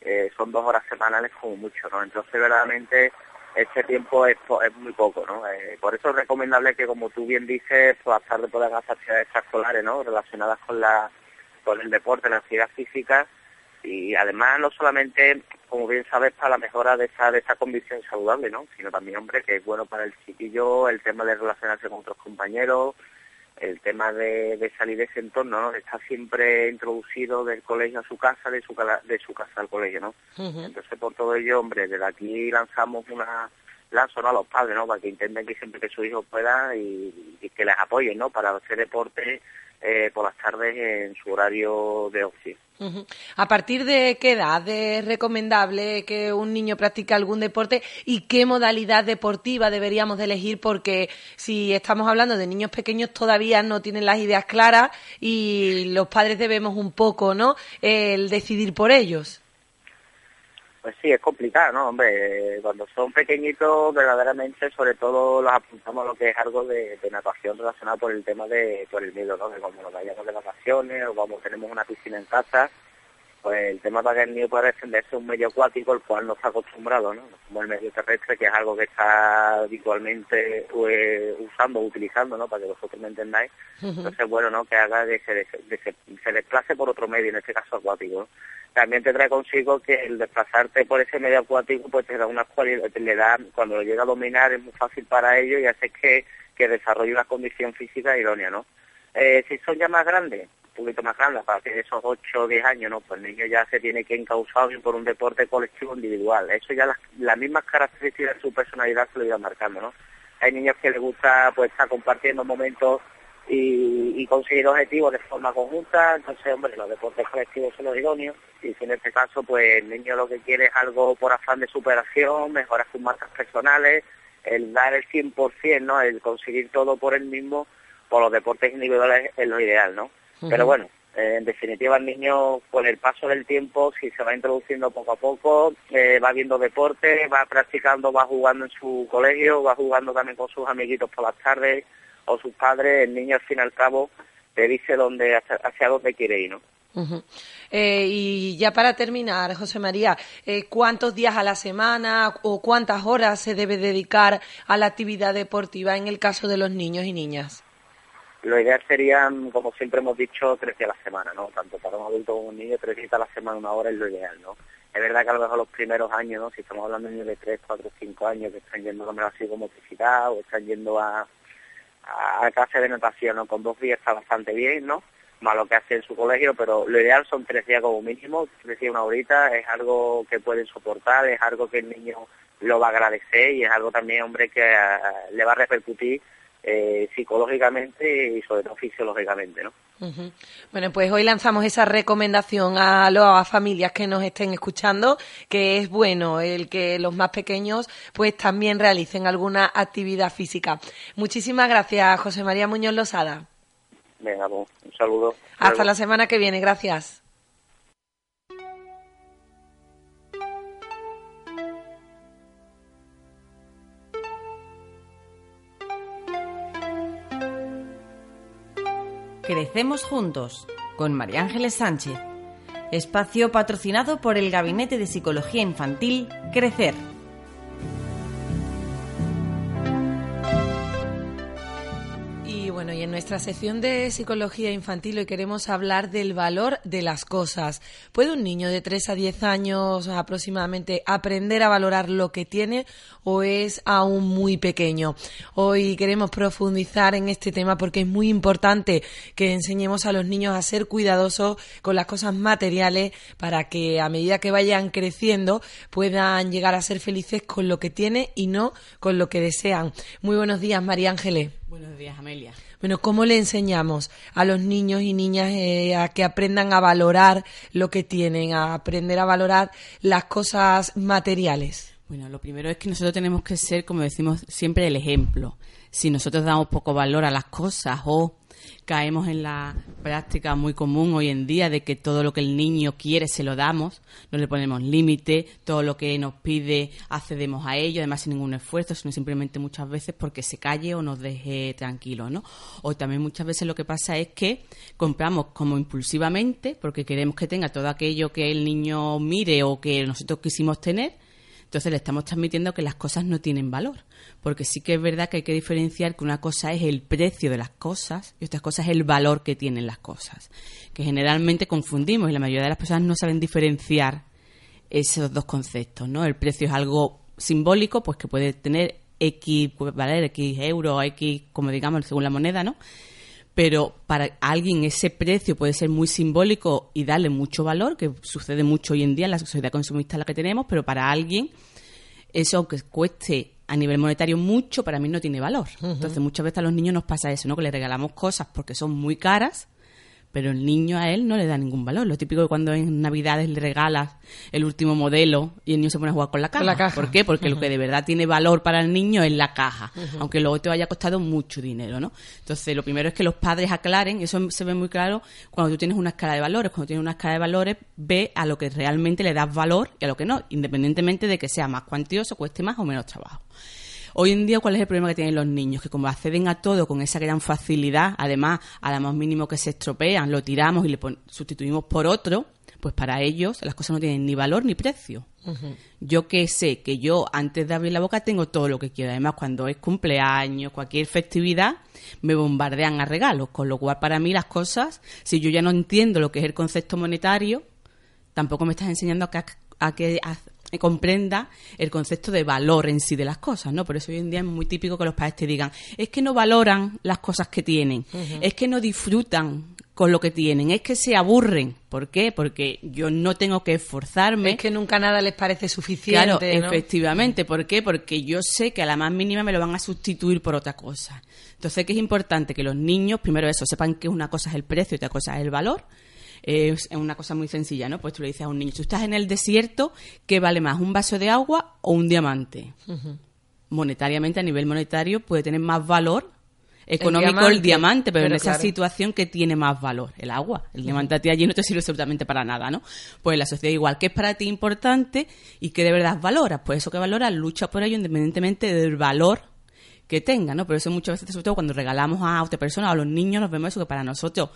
eh, son dos horas semanales como mucho, ¿no? Entonces verdaderamente este tiempo es, muy poco, ¿no? Eh, por eso es recomendable que, como tú bien dices, pues a de poder hacer actividades extraescolares, ¿no? Relacionadas con la con el deporte, la actividad física y además no solamente, como bien sabes, para la mejora de esa de esa condición saludable, ¿no? Sino también, hombre, que es bueno para el chiquillo el tema de relacionarse con otros compañeros, el tema de, salir de ese entorno, ¿no? Está siempre introducido del colegio a su casa, de su, de su casa al colegio, ¿no? Entonces, por todo ello, hombre, desde aquí lanzamos una, lanzo ¿no? a los padres, ¿no? Para que intenten que siempre que sus hijos puedan y, y que les apoyen, ¿no? Para hacer deporte eh, por las tardes en su horario de ocio. ¿A partir de qué edad es recomendable que un niño practique algún deporte y qué modalidad deportiva deberíamos de elegir? Porque si estamos hablando de niños pequeños todavía no tienen las ideas claras y los padres debemos un poco, ¿no? El decidir por ellos. Pues sí, es complicado, ¿no? Hombre, cuando son pequeñitos, verdaderamente, sobre todo los apuntamos a lo que es algo de, natación relacionado por el tema de, por el miedo, ¿no? Que como nos vayamos de vacaciones o como tenemos una piscina en casa, pues el tema para que el niño pueda defenderse un medio acuático, el cual no está acostumbrado, ¿no? Como el medio terrestre, que es algo que está habitualmente pues, usando, utilizando, ¿no? Para que vosotros me entendáis. Entonces, bueno, ¿no? Que haga que se, se, se desplace por otro medio, en este caso acuático, ¿no? también te trae consigo que el desplazarte por ese medio acuático pues te da una cualidad, le da, cuando lo llega a dominar es muy fácil para ellos y hace que, que desarrolle una condición física idónea, ¿no? Eh, si son ya más grandes, poquito más grandes, a partir de esos 8 o 10 años, ¿no? Pues el niño ya se tiene que encauzar por un deporte colectivo individual. Eso ya las, las mismas características de su personalidad se lo iban marcando, ¿no? Hay niños que les gusta pues estar compartiendo momentos y, conseguir objetivos de forma conjunta. Entonces, hombre, los deportes colectivos son los idóneos. Y si en este caso, pues el niño lo que quiere es algo por afán de superación, mejorar sus marcas personales, el dar el 100%, ¿no? El conseguir todo por él mismo, por los deportes individuales es lo ideal, ¿no? Pero bueno, eh, en definitiva el niño con el paso del tiempo, si se va introduciendo poco a poco, eh, va viendo deporte, va practicando, va jugando en su colegio, va jugando también con sus amiguitos por las tardes, o sus padres, el niño al fin y al cabo te dice dónde, hacia, dónde quiere ir, ¿no? Eh, y ya para terminar, José María, eh, ¿cuántos días a la semana o cuántas horas se debe dedicar a la actividad deportiva en el caso de los niños y niñas? Lo ideal serían, como siempre hemos dicho, tres días a la semana, ¿no? Tanto para un adulto como un niño, tres días a la semana, una hora es lo ideal, ¿no? Es verdad que a lo mejor los primeros años, ¿no? Si estamos hablando de niños de tres, cuatro, cinco años que están yendo a la psicomotricidad o están yendo a, a clase de natación, ¿no? Con dos días está bastante bien, ¿no? Más lo que hace en su colegio, pero lo ideal son tres días como mínimo, tres días una horita, es algo que pueden soportar, es algo que el niño lo va a agradecer y es algo también, hombre, que eh, le va a repercutir eh, psicológicamente y sobre todo fisiológicamente, ¿no? Bueno, pues hoy lanzamos esa recomendación a las familias que nos estén escuchando, que es bueno el que los más pequeños pues también realicen alguna actividad física. Muchísimas gracias, José María Muñoz Losada. Venga, pues, un saludo. Hasta la semana que viene, gracias. Crecemos juntos con María Ángeles Sánchez. Espacio patrocinado por el Gabinete de Psicología Infantil Crecer. Bueno, y en nuestra sección de psicología infantil hoy queremos hablar del valor de las cosas. ¿Puede un niño de 3 a 10 años aproximadamente aprender a valorar lo que tiene o es aún muy pequeño? Hoy queremos profundizar en este tema porque es muy importante que enseñemos a los niños a ser cuidadosos con las cosas materiales para que a medida que vayan creciendo puedan llegar a ser felices con lo que tienen y no con lo que desean. Muy buenos días, María Ángeles. Buenos días, Amelia. Bueno, ¿cómo le enseñamos a los niños y niñas eh, a que aprendan a valorar lo que tienen, a aprender a valorar las cosas materiales? Bueno, lo primero es que nosotros tenemos que ser, como decimos siempre, el ejemplo. Si nosotros damos poco valor a las cosas o caemos en la práctica muy común hoy en día de que todo lo que el niño quiere se lo damos, no le ponemos límite, todo lo que nos pide accedemos a ello, además sin ningún esfuerzo, sino simplemente muchas veces porque se calle o nos deje tranquilos, ¿no? O también muchas veces lo que pasa es que compramos como impulsivamente porque queremos que tenga todo aquello que el niño mire o que nosotros quisimos tener, entonces le estamos transmitiendo que las cosas no tienen valor porque sí que es verdad que hay que diferenciar que una cosa es el precio de las cosas y otra cosa es el valor que tienen las cosas, que generalmente confundimos y la mayoría de las personas no saben diferenciar esos dos conceptos, ¿no? El precio es algo simbólico, pues que puede tener X, puede valer X euros, X, como digamos, según la moneda, ¿no? Pero para alguien ese precio puede ser muy simbólico y darle mucho valor, que sucede mucho hoy en día en la sociedad consumista la que tenemos, pero para alguien eso aunque cueste a nivel monetario mucho para mí no tiene valor. Entonces muchas veces a los niños nos pasa eso, ¿no? Que les regalamos cosas porque son muy caras pero el niño a él no le da ningún valor. Lo típico que cuando en Navidades le regalas el último modelo y el niño se pone a jugar con la caja. ¿Por qué? Porque lo que de verdad tiene valor para el niño es la caja, aunque luego te haya costado mucho dinero, ¿no? Entonces, lo primero es que los padres aclaren, eso se ve muy claro cuando tú tienes una escala de valores. Cuando tienes una escala de valores, ve a lo que realmente le das valor y a lo que no, independientemente de que sea más cuantioso, cueste más o menos trabajo. Hoy en día, ¿cuál es el problema que tienen los niños? Que como acceden a todo con esa gran facilidad, además, a la más mínimo que se estropean, lo tiramos y le sustituimos por otro, pues para ellos las cosas no tienen ni valor ni precio. Yo que sé que yo antes de abrir la boca tengo todo lo que quiero. Además, cuando es cumpleaños, cualquier festividad, me bombardean a regalos. Con lo cual, para mí las cosas, si yo ya no entiendo lo que es el concepto monetario, tampoco me estás enseñando a, a que comprenda el concepto de valor en sí de las cosas, ¿no? Por eso hoy en día es muy típico que los padres te digan, es que no valoran las cosas que tienen, es que no disfrutan con lo que tienen, es que se aburren. ¿Por qué? Porque yo no tengo que esforzarme. Es que nunca nada les parece suficiente. Claro, efectivamente. ¿Por qué? Porque yo sé que a la más mínima me lo van a sustituir por otra cosa. Entonces, que es importante que los niños, primero eso, sepan que una cosa es el precio y otra cosa es el valor es una cosa muy sencilla, ¿no? Pues tú le dices a un niño, tú estás en el desierto, ¿qué vale más, un vaso de agua o un diamante? Monetariamente, a nivel monetario, puede tener más valor económico el diamante, pero, en esa situación que tiene más valor, el agua. El diamante a ti allí no te sirve absolutamente para nada, ¿no? Pues la sociedad igual, ¿qué es para ti importante y qué de verdad valoras? Pues eso que valoras, lucha por ello independientemente del valor que tenga, ¿no? Por eso muchas veces, sobre todo cuando regalamos a otra persona o a los niños, nos vemos eso que para nosotros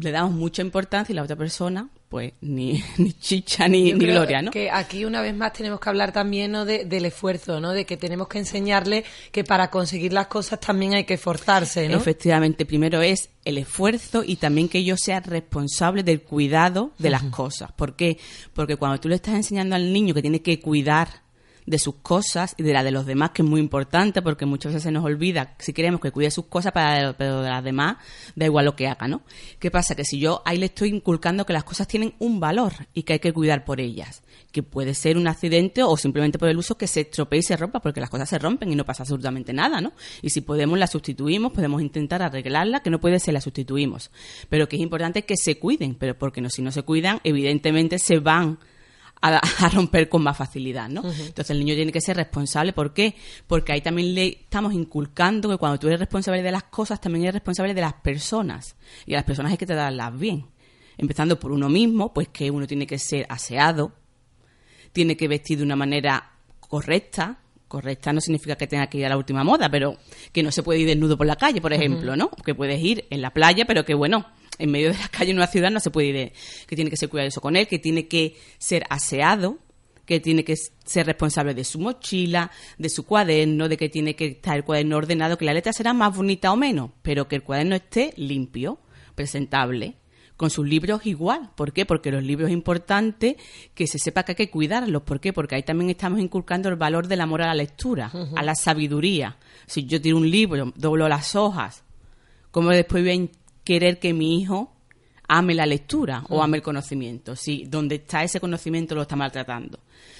le damos mucha importancia y la otra persona, pues ni, *laughs* ni chicha ni, ni gloria, ¿no? Que aquí una vez más tenemos que hablar también ¿no? de, del esfuerzo, ¿no? De que tenemos que enseñarle que para conseguir las cosas también hay que esforzarse, ¿no? Efectivamente, primero es el esfuerzo y también que yo sea responsable del cuidado de las cosas. ¿Por qué? Porque cuando tú le estás enseñando al niño que tiene que cuidar de sus cosas y de la de los demás, que es muy importante porque muchas veces se nos olvida si queremos que cuide sus cosas, para, pero de las demás da igual lo que haga, ¿no? ¿Qué pasa? Que si yo ahí le estoy inculcando que las cosas tienen un valor y que hay que cuidar por ellas, que puede ser un accidente o simplemente por el uso que se estropee y se rompa, porque las cosas se rompen y no pasa absolutamente nada, ¿no? Y si podemos, la sustituimos, podemos intentar arreglarla, que no puede ser, la sustituimos. Pero que es importante que se cuiden, pero porque no, si no se cuidan, evidentemente se van a, romper con más facilidad, ¿no? Entonces el niño tiene que ser responsable. ¿Por qué? Porque ahí también le estamos inculcando que cuando tú eres responsable de las cosas, también eres responsable de las personas. Y a las personas hay que tratarlas bien. Empezando por uno mismo, pues que uno tiene que ser aseado, tiene que vestir de una manera correcta. Correcta no significa que tenga que ir a la última moda, pero que no se puede ir desnudo por la calle, por ejemplo, ¿no? Que puedes ir en la playa, pero que bueno, en medio de la calle en una ciudad no se puede ir, que tiene que ser cuidadoso con él, que tiene que ser aseado, que tiene que ser responsable de su mochila, de su cuaderno, de que tiene que estar el cuaderno ordenado, que la letra será más bonita o menos, pero que el cuaderno esté limpio, presentable. Con sus libros igual. ¿Por qué? Porque los libros es importante que se sepa que hay que cuidarlos. ¿Por qué? Porque ahí también estamos inculcando el valor del amor a la lectura, a la sabiduría. Si yo tiro un libro, doblo las hojas, ¿cómo después voy a querer que mi hijo ame la lectura o ame el conocimiento, si donde está ese conocimiento lo está maltratando.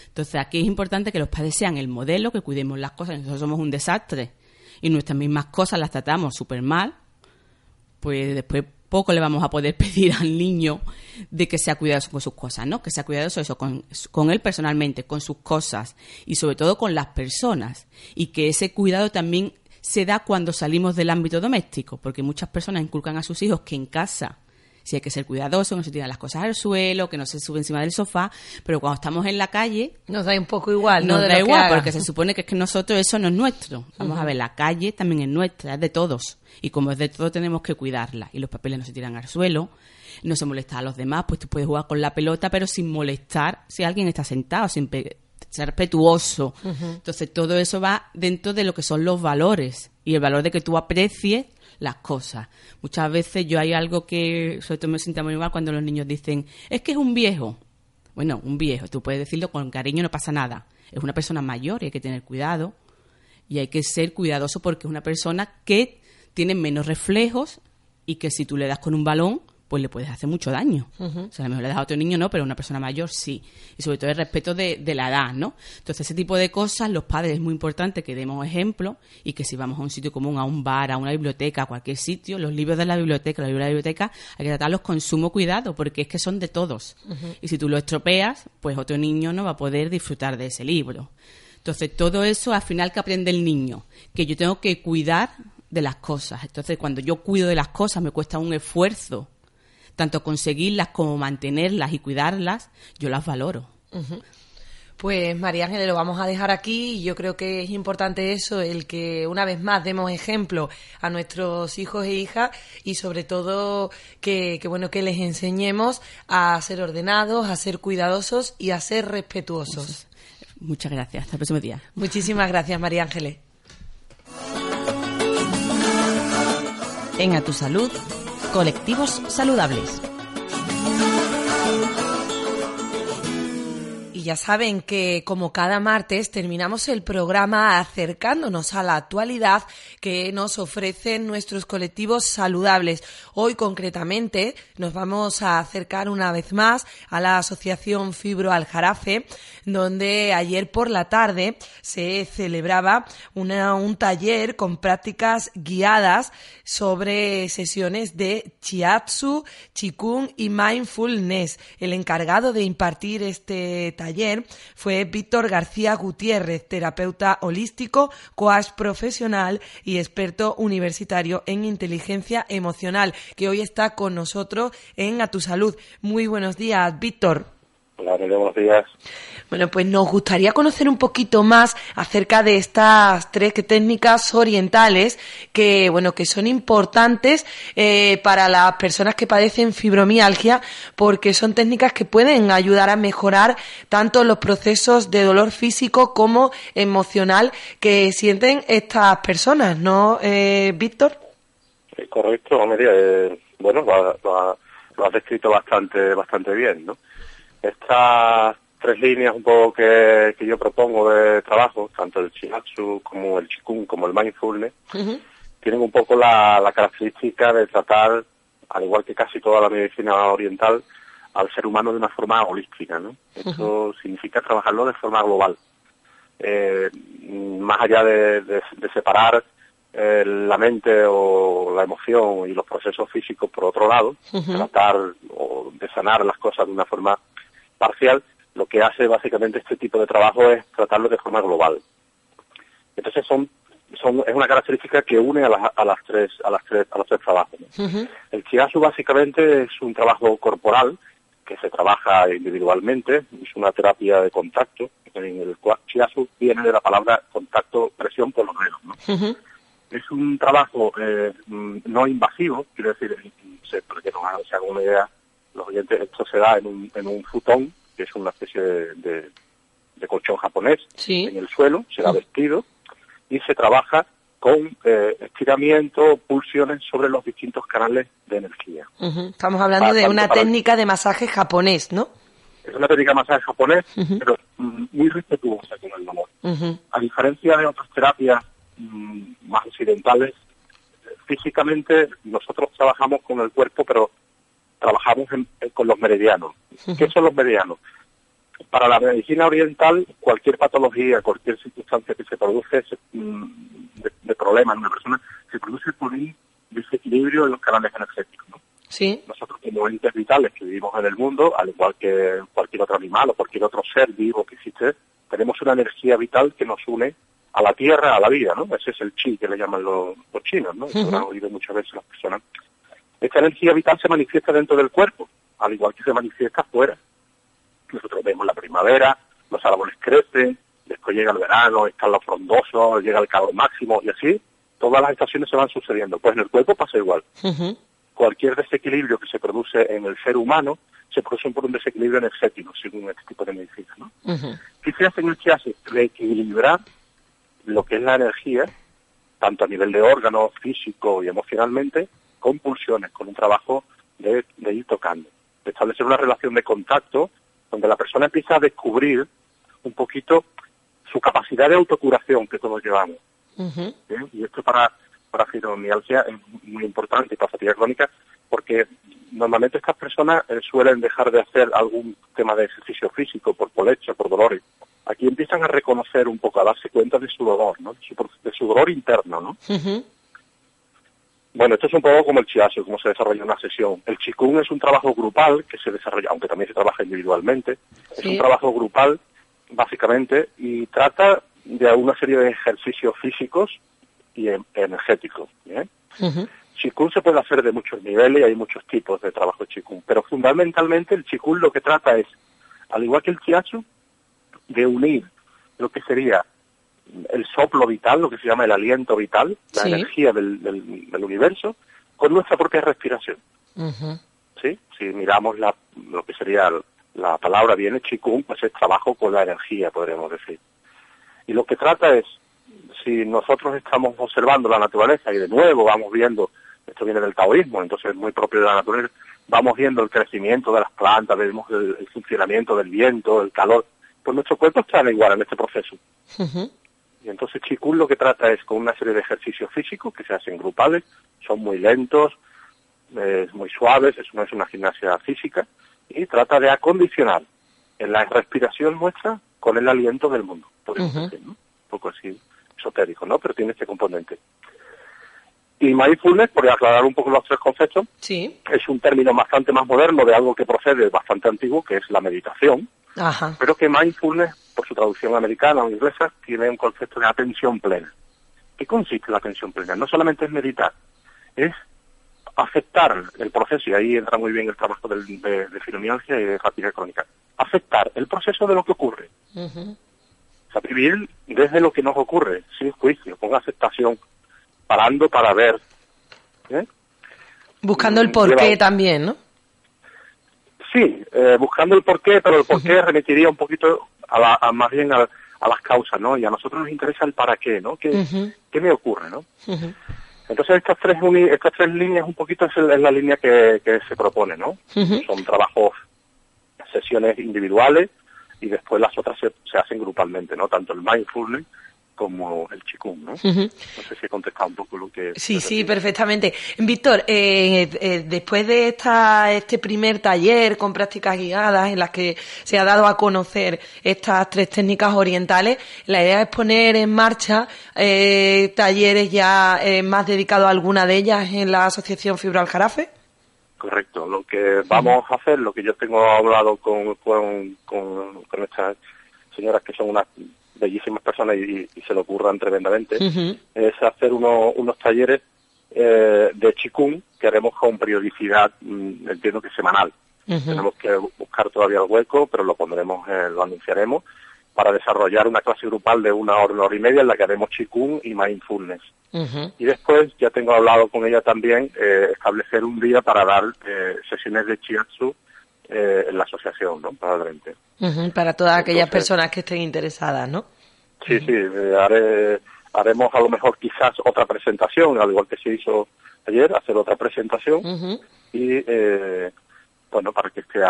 Entonces aquí es importante que los padres sean el modelo, que cuidemos las cosas, nosotros somos un desastre y nuestras mismas cosas las tratamos súper mal, pues después poco le vamos a poder *laughs* pedir al niño de que sea cuidadoso con sus cosas, ¿no? Que sea cuidadoso eso con, con, él personalmente, con sus cosas y sobre todo con las personas. Y que ese cuidado también se da cuando salimos del ámbito doméstico, porque muchas personas inculcan a sus hijos que en casa si hay que ser cuidadoso, no se tiran las cosas al suelo, que no se sube encima del sofá, pero cuando estamos en la calle... Nos da un poco igual, ¿no? Nos da igual, porque se supone que es que nosotros eso no es nuestro. Vamos a ver, la calle también es nuestra, es de todos. Y como es de todos, tenemos que cuidarla. Y los papeles no se tiran al suelo, no se molesta a los demás, pues tú puedes jugar con la pelota, pero sin molestar si alguien está sentado, sin ser respetuoso. Entonces, todo eso va dentro de lo que son los valores y el valor de que tú aprecies las cosas. Muchas veces yo hay algo que, sobre todo me siento muy mal cuando los niños dicen, es que es un viejo. Bueno, un viejo, tú puedes decirlo con cariño, no pasa nada. Es una persona mayor y hay que tener cuidado. Y hay que ser cuidadoso porque es una persona que tiene menos reflejos y que si tú le das con un balón, pues le puedes hacer mucho daño. O sea, a lo mejor le das a otro niño no, pero a una persona mayor sí. Y sobre todo el respeto de, de, la edad, ¿no? Entonces, ese tipo de cosas, los padres es muy importante que demos ejemplo y que si vamos a un sitio común, a un bar, a una biblioteca, a cualquier sitio, los libros de la biblioteca, los libros de la biblioteca, hay que tratarlos con sumo cuidado porque es que son de todos. Y si tú lo estropeas, pues otro niño no va a poder disfrutar de ese libro. Entonces, todo eso al final que aprende el niño, que yo tengo que cuidar de las cosas. Entonces, cuando yo cuido de las cosas, me cuesta un esfuerzo tanto conseguirlas como mantenerlas y cuidarlas, yo las valoro. Pues María Ángeles, lo vamos a dejar aquí y yo creo que es importante eso, el que una vez más demos ejemplo a nuestros hijos e hijas y sobre todo que, que, bueno que les enseñemos a ser ordenados, a ser cuidadosos y a ser respetuosos. Muchas gracias. Hasta el próximo día. Muchísimas gracias, María Ángeles. En A Tu Salud Colectivos saludables. Ya saben que como cada martes terminamos el programa acercándonos a la actualidad que nos ofrecen nuestros colectivos saludables. Hoy concretamente nos vamos a acercar una vez más a la Asociación Fibro Aljarafe, donde ayer por la tarde se celebraba un taller con prácticas guiadas sobre sesiones de Chiatsu, Chikung y Mindfulness. El encargado de impartir este taller ayer fue Víctor García Gutiérrez, terapeuta holístico, coach profesional y experto universitario en inteligencia emocional, que hoy está con nosotros en A Tu Salud. Muy buenos días, Víctor. Hola, buenos días. Bueno, pues nos gustaría conocer un poquito más acerca de estas tres técnicas orientales que, bueno, que son importantes eh, para las personas que padecen fibromialgia porque son técnicas que pueden ayudar a mejorar tanto los procesos de dolor físico como emocional que sienten estas personas, ¿no, eh, Víctor? correcto, María. Eh, bueno, lo, lo has descrito bastante, bastante bien, ¿no? Estas tres líneas un poco que, yo propongo de trabajo, tanto el Shiatsu como el Chikung como el Mindfulness, tienen un poco la, característica de tratar, al igual que casi toda la medicina oriental, al ser humano de una forma holística, ¿no? Eso significa trabajarlo de forma global. Eh, más allá de, separar eh, la mente o la emoción y los procesos físicos por otro lado, tratar o de sanar las cosas de una forma parcial, lo que hace básicamente este tipo de trabajo es tratarlo de forma global. Entonces son, son es una característica que une a, las, a las tres a las tres a los tres trabajos. El chiasu básicamente es un trabajo corporal que se trabaja individualmente, es una terapia de contacto, en el cual chiasu viene de la palabra contacto presión por los dedos. Es un trabajo eh, no invasivo, quiero decir, para que no se haga una idea, los oyentes, esto se da en un, en un futón, que es una especie de, colchón japonés, en el suelo, se da vestido y se trabaja con eh, estiramiento, pulsiones sobre los distintos canales de energía. Estamos hablando de una técnica de masaje japonés, ¿no? Es una técnica de masaje japonés, pero mm, muy respetuosa con el dolor. A diferencia de otras terapias mm, más occidentales, físicamente nosotros trabajamos con el cuerpo, pero trabajamos con los meridianos. ¿Qué son los meridianos? Para la medicina oriental, cualquier patología, cualquier circunstancia que se produce mm, de, problema en una persona, se produce por un desequilibrio en los canales energéticos. Sí. Nosotros como entes vitales que vivimos en el mundo, al igual que cualquier otro animal o cualquier otro ser vivo que existe, tenemos una energía vital que nos une a la tierra, a la vida, ¿no? Ese es el chi que le llaman los, chinos, ¿no? Eso lo han oído muchas veces las personas. Esta energía vital se manifiesta dentro del cuerpo, al igual que se manifiesta afuera. Nosotros vemos la primavera, los árboles crecen, después llega el verano, están los frondosos, llega el calor máximo y así todas las estaciones se van sucediendo. Pues en el cuerpo pasa igual. Cualquier desequilibrio que se produce en el ser humano se produce por un desequilibrio energético, según este tipo de medicina. ¿no? ¿Qué se hace en el que hace? Reequilibrar lo que es la energía, tanto a nivel de órgano, físico y emocionalmente, con pulsiones, con un trabajo de, ir tocando, de establecer una relación de contacto donde la persona empieza a descubrir un poquito su capacidad de autocuración que todos llevamos. Y esto para, para fibromialgia es muy importante y para fatiga crónica porque normalmente estas personas eh, suelen dejar de hacer algún tema de ejercicio físico por polecha, por dolores. Aquí empiezan a reconocer un poco, a darse cuenta de su dolor, ¿no? De su, de su dolor interno, ¿no? Bueno, esto es un poco como el chiasio, cómo se desarrolla una sesión. El chikung es un trabajo grupal que se desarrolla, aunque también se trabaja individualmente. Es un trabajo grupal, básicamente, y trata de una serie de ejercicios físicos y energéticos. ¿bien? Chikung se puede hacer de muchos niveles y hay muchos tipos de trabajo de Chikung, pero fundamentalmente el Chikung lo que trata es, al igual que el Chiachu, de unir lo que sería el soplo vital, lo que se llama el aliento vital, la energía del, del, universo, con nuestra propia respiración. ¿Sí? Si miramos la, lo que sería la palabra viene Chikung, pues es trabajo con la energía, podríamos decir. Y lo que trata es, si nosotros estamos observando la naturaleza y de nuevo vamos viendo esto viene del taoísmo, entonces es muy propio de la naturaleza, vamos viendo el crecimiento de las plantas, vemos el, funcionamiento del viento, el calor, pues nuestro cuerpo está igual en este proceso. Y entonces Chikun lo que trata es con una serie de ejercicios físicos que se hacen grupales, son muy lentos, es muy suaves, eso no es una gimnasia física, y trata de acondicionar en la respiración nuestra con el aliento del mundo, ¿no? Un poco así esotérico, ¿no? Pero tiene este componente. Y mindfulness, por aclarar un poco los tres conceptos, sí. es un término bastante más moderno de algo que procede bastante antiguo, que es la meditación. Pero que mindfulness, por su traducción americana o inglesa, tiene un concepto de atención plena. ¿Qué consiste la atención plena? No solamente es meditar, es aceptar el proceso, y ahí entra muy bien el trabajo de, de fibromialgia y de fatiga crónica, aceptar el proceso de lo que ocurre. O sea, vivir desde lo que nos ocurre, sin juicio, con aceptación, parando para ver. ¿eh? Buscando el porqué también, ¿no? Sí, eh, buscando el porqué, pero el porqué remitiría un poquito a, más bien a, las causas, ¿no? Y a nosotros nos interesa el para qué, ¿no? ¿Qué, ¿qué me ocurre, no? Entonces estas tres estas tres líneas un poquito es, la línea que, se propone, ¿no? Son trabajos, sesiones individuales y después las otras se, se hacen grupalmente, ¿no? Tanto el mindfulness como el chikung, ¿no? No sé si he contestado un poco lo que... Sí, sí, perfectamente. Víctor, eh, eh, después de esta, este primer taller con prácticas guiadas en las que se ha dado a conocer estas tres técnicas orientales, la idea es poner en marcha eh, talleres ya más dedicados a alguna de ellas en la Asociación Fibro Aljarafe. Correcto. Lo que vamos a hacer, lo que yo tengo hablado con, con, con, con estas señoras que son unas bellísimas personas y, se lo ocurran tremendamente, es hacer unos talleres eh, de chikung que haremos con periodicidad, mm, entiendo que semanal. Tenemos que buscar todavía el hueco, pero lo pondremos, eh, lo anunciaremos, para desarrollar una clase grupal de una hora, una hora y media en la que haremos chikung y mindfulness. Y después ya tengo hablado con ella también eh, establecer un día para dar sesiones de chiatsu eh, en la asociación, ¿no? Para para todas aquellas personas que estén interesadas, ¿no? Sí, sí, eh, haremos a lo mejor quizás otra presentación, al igual que se hizo ayer, hacer otra presentación y eh, bueno, para que esté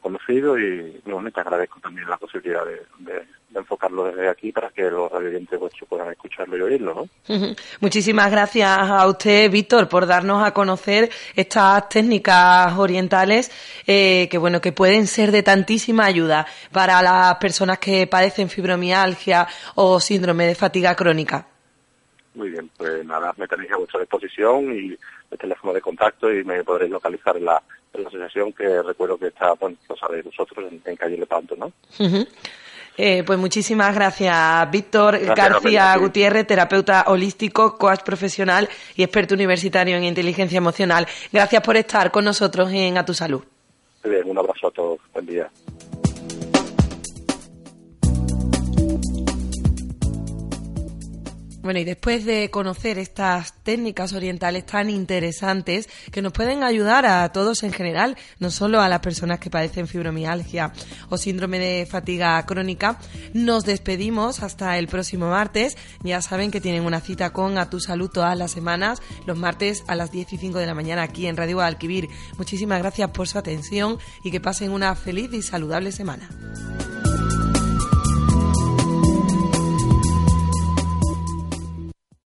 conocido y bueno, te agradezco también la posibilidad de, enfocarlo desde aquí para que los radioyentes vuestros puedan escucharlo y oírlo, ¿no? Muchísimas gracias a usted, Víctor, por darnos a conocer estas técnicas orientales eh, que, bueno, que pueden ser de tantísima ayuda para las personas que padecen fibromialgia o síndrome de fatiga crónica. Muy bien, pues nada, me tenéis a vuestra disposición y el teléfono de contacto y me podréis localizar en la, asociación que recuerdo que está, bueno, lo sabéis vosotros, en, Calle Lepanto, ¿no? Eh, pues muchísimas gracias, Víctor García Gutiérrez, terapeuta holístico, coach profesional y experto universitario en inteligencia emocional. Gracias por estar con nosotros en A Tu Salud. bien, un abrazo a todos. Buen día. Bueno, y después de conocer estas técnicas orientales tan interesantes que nos pueden ayudar a todos en general, no solo a las personas que padecen fibromialgia o síndrome de fatiga crónica, nos despedimos hasta el próximo martes. Ya saben que tienen una cita con A Tu Salud todas las semanas, los martes a las 10 y 5 de la mañana aquí en Radio Guadalquivir. Muchísimas gracias por su atención y que pasen una feliz y saludable semana.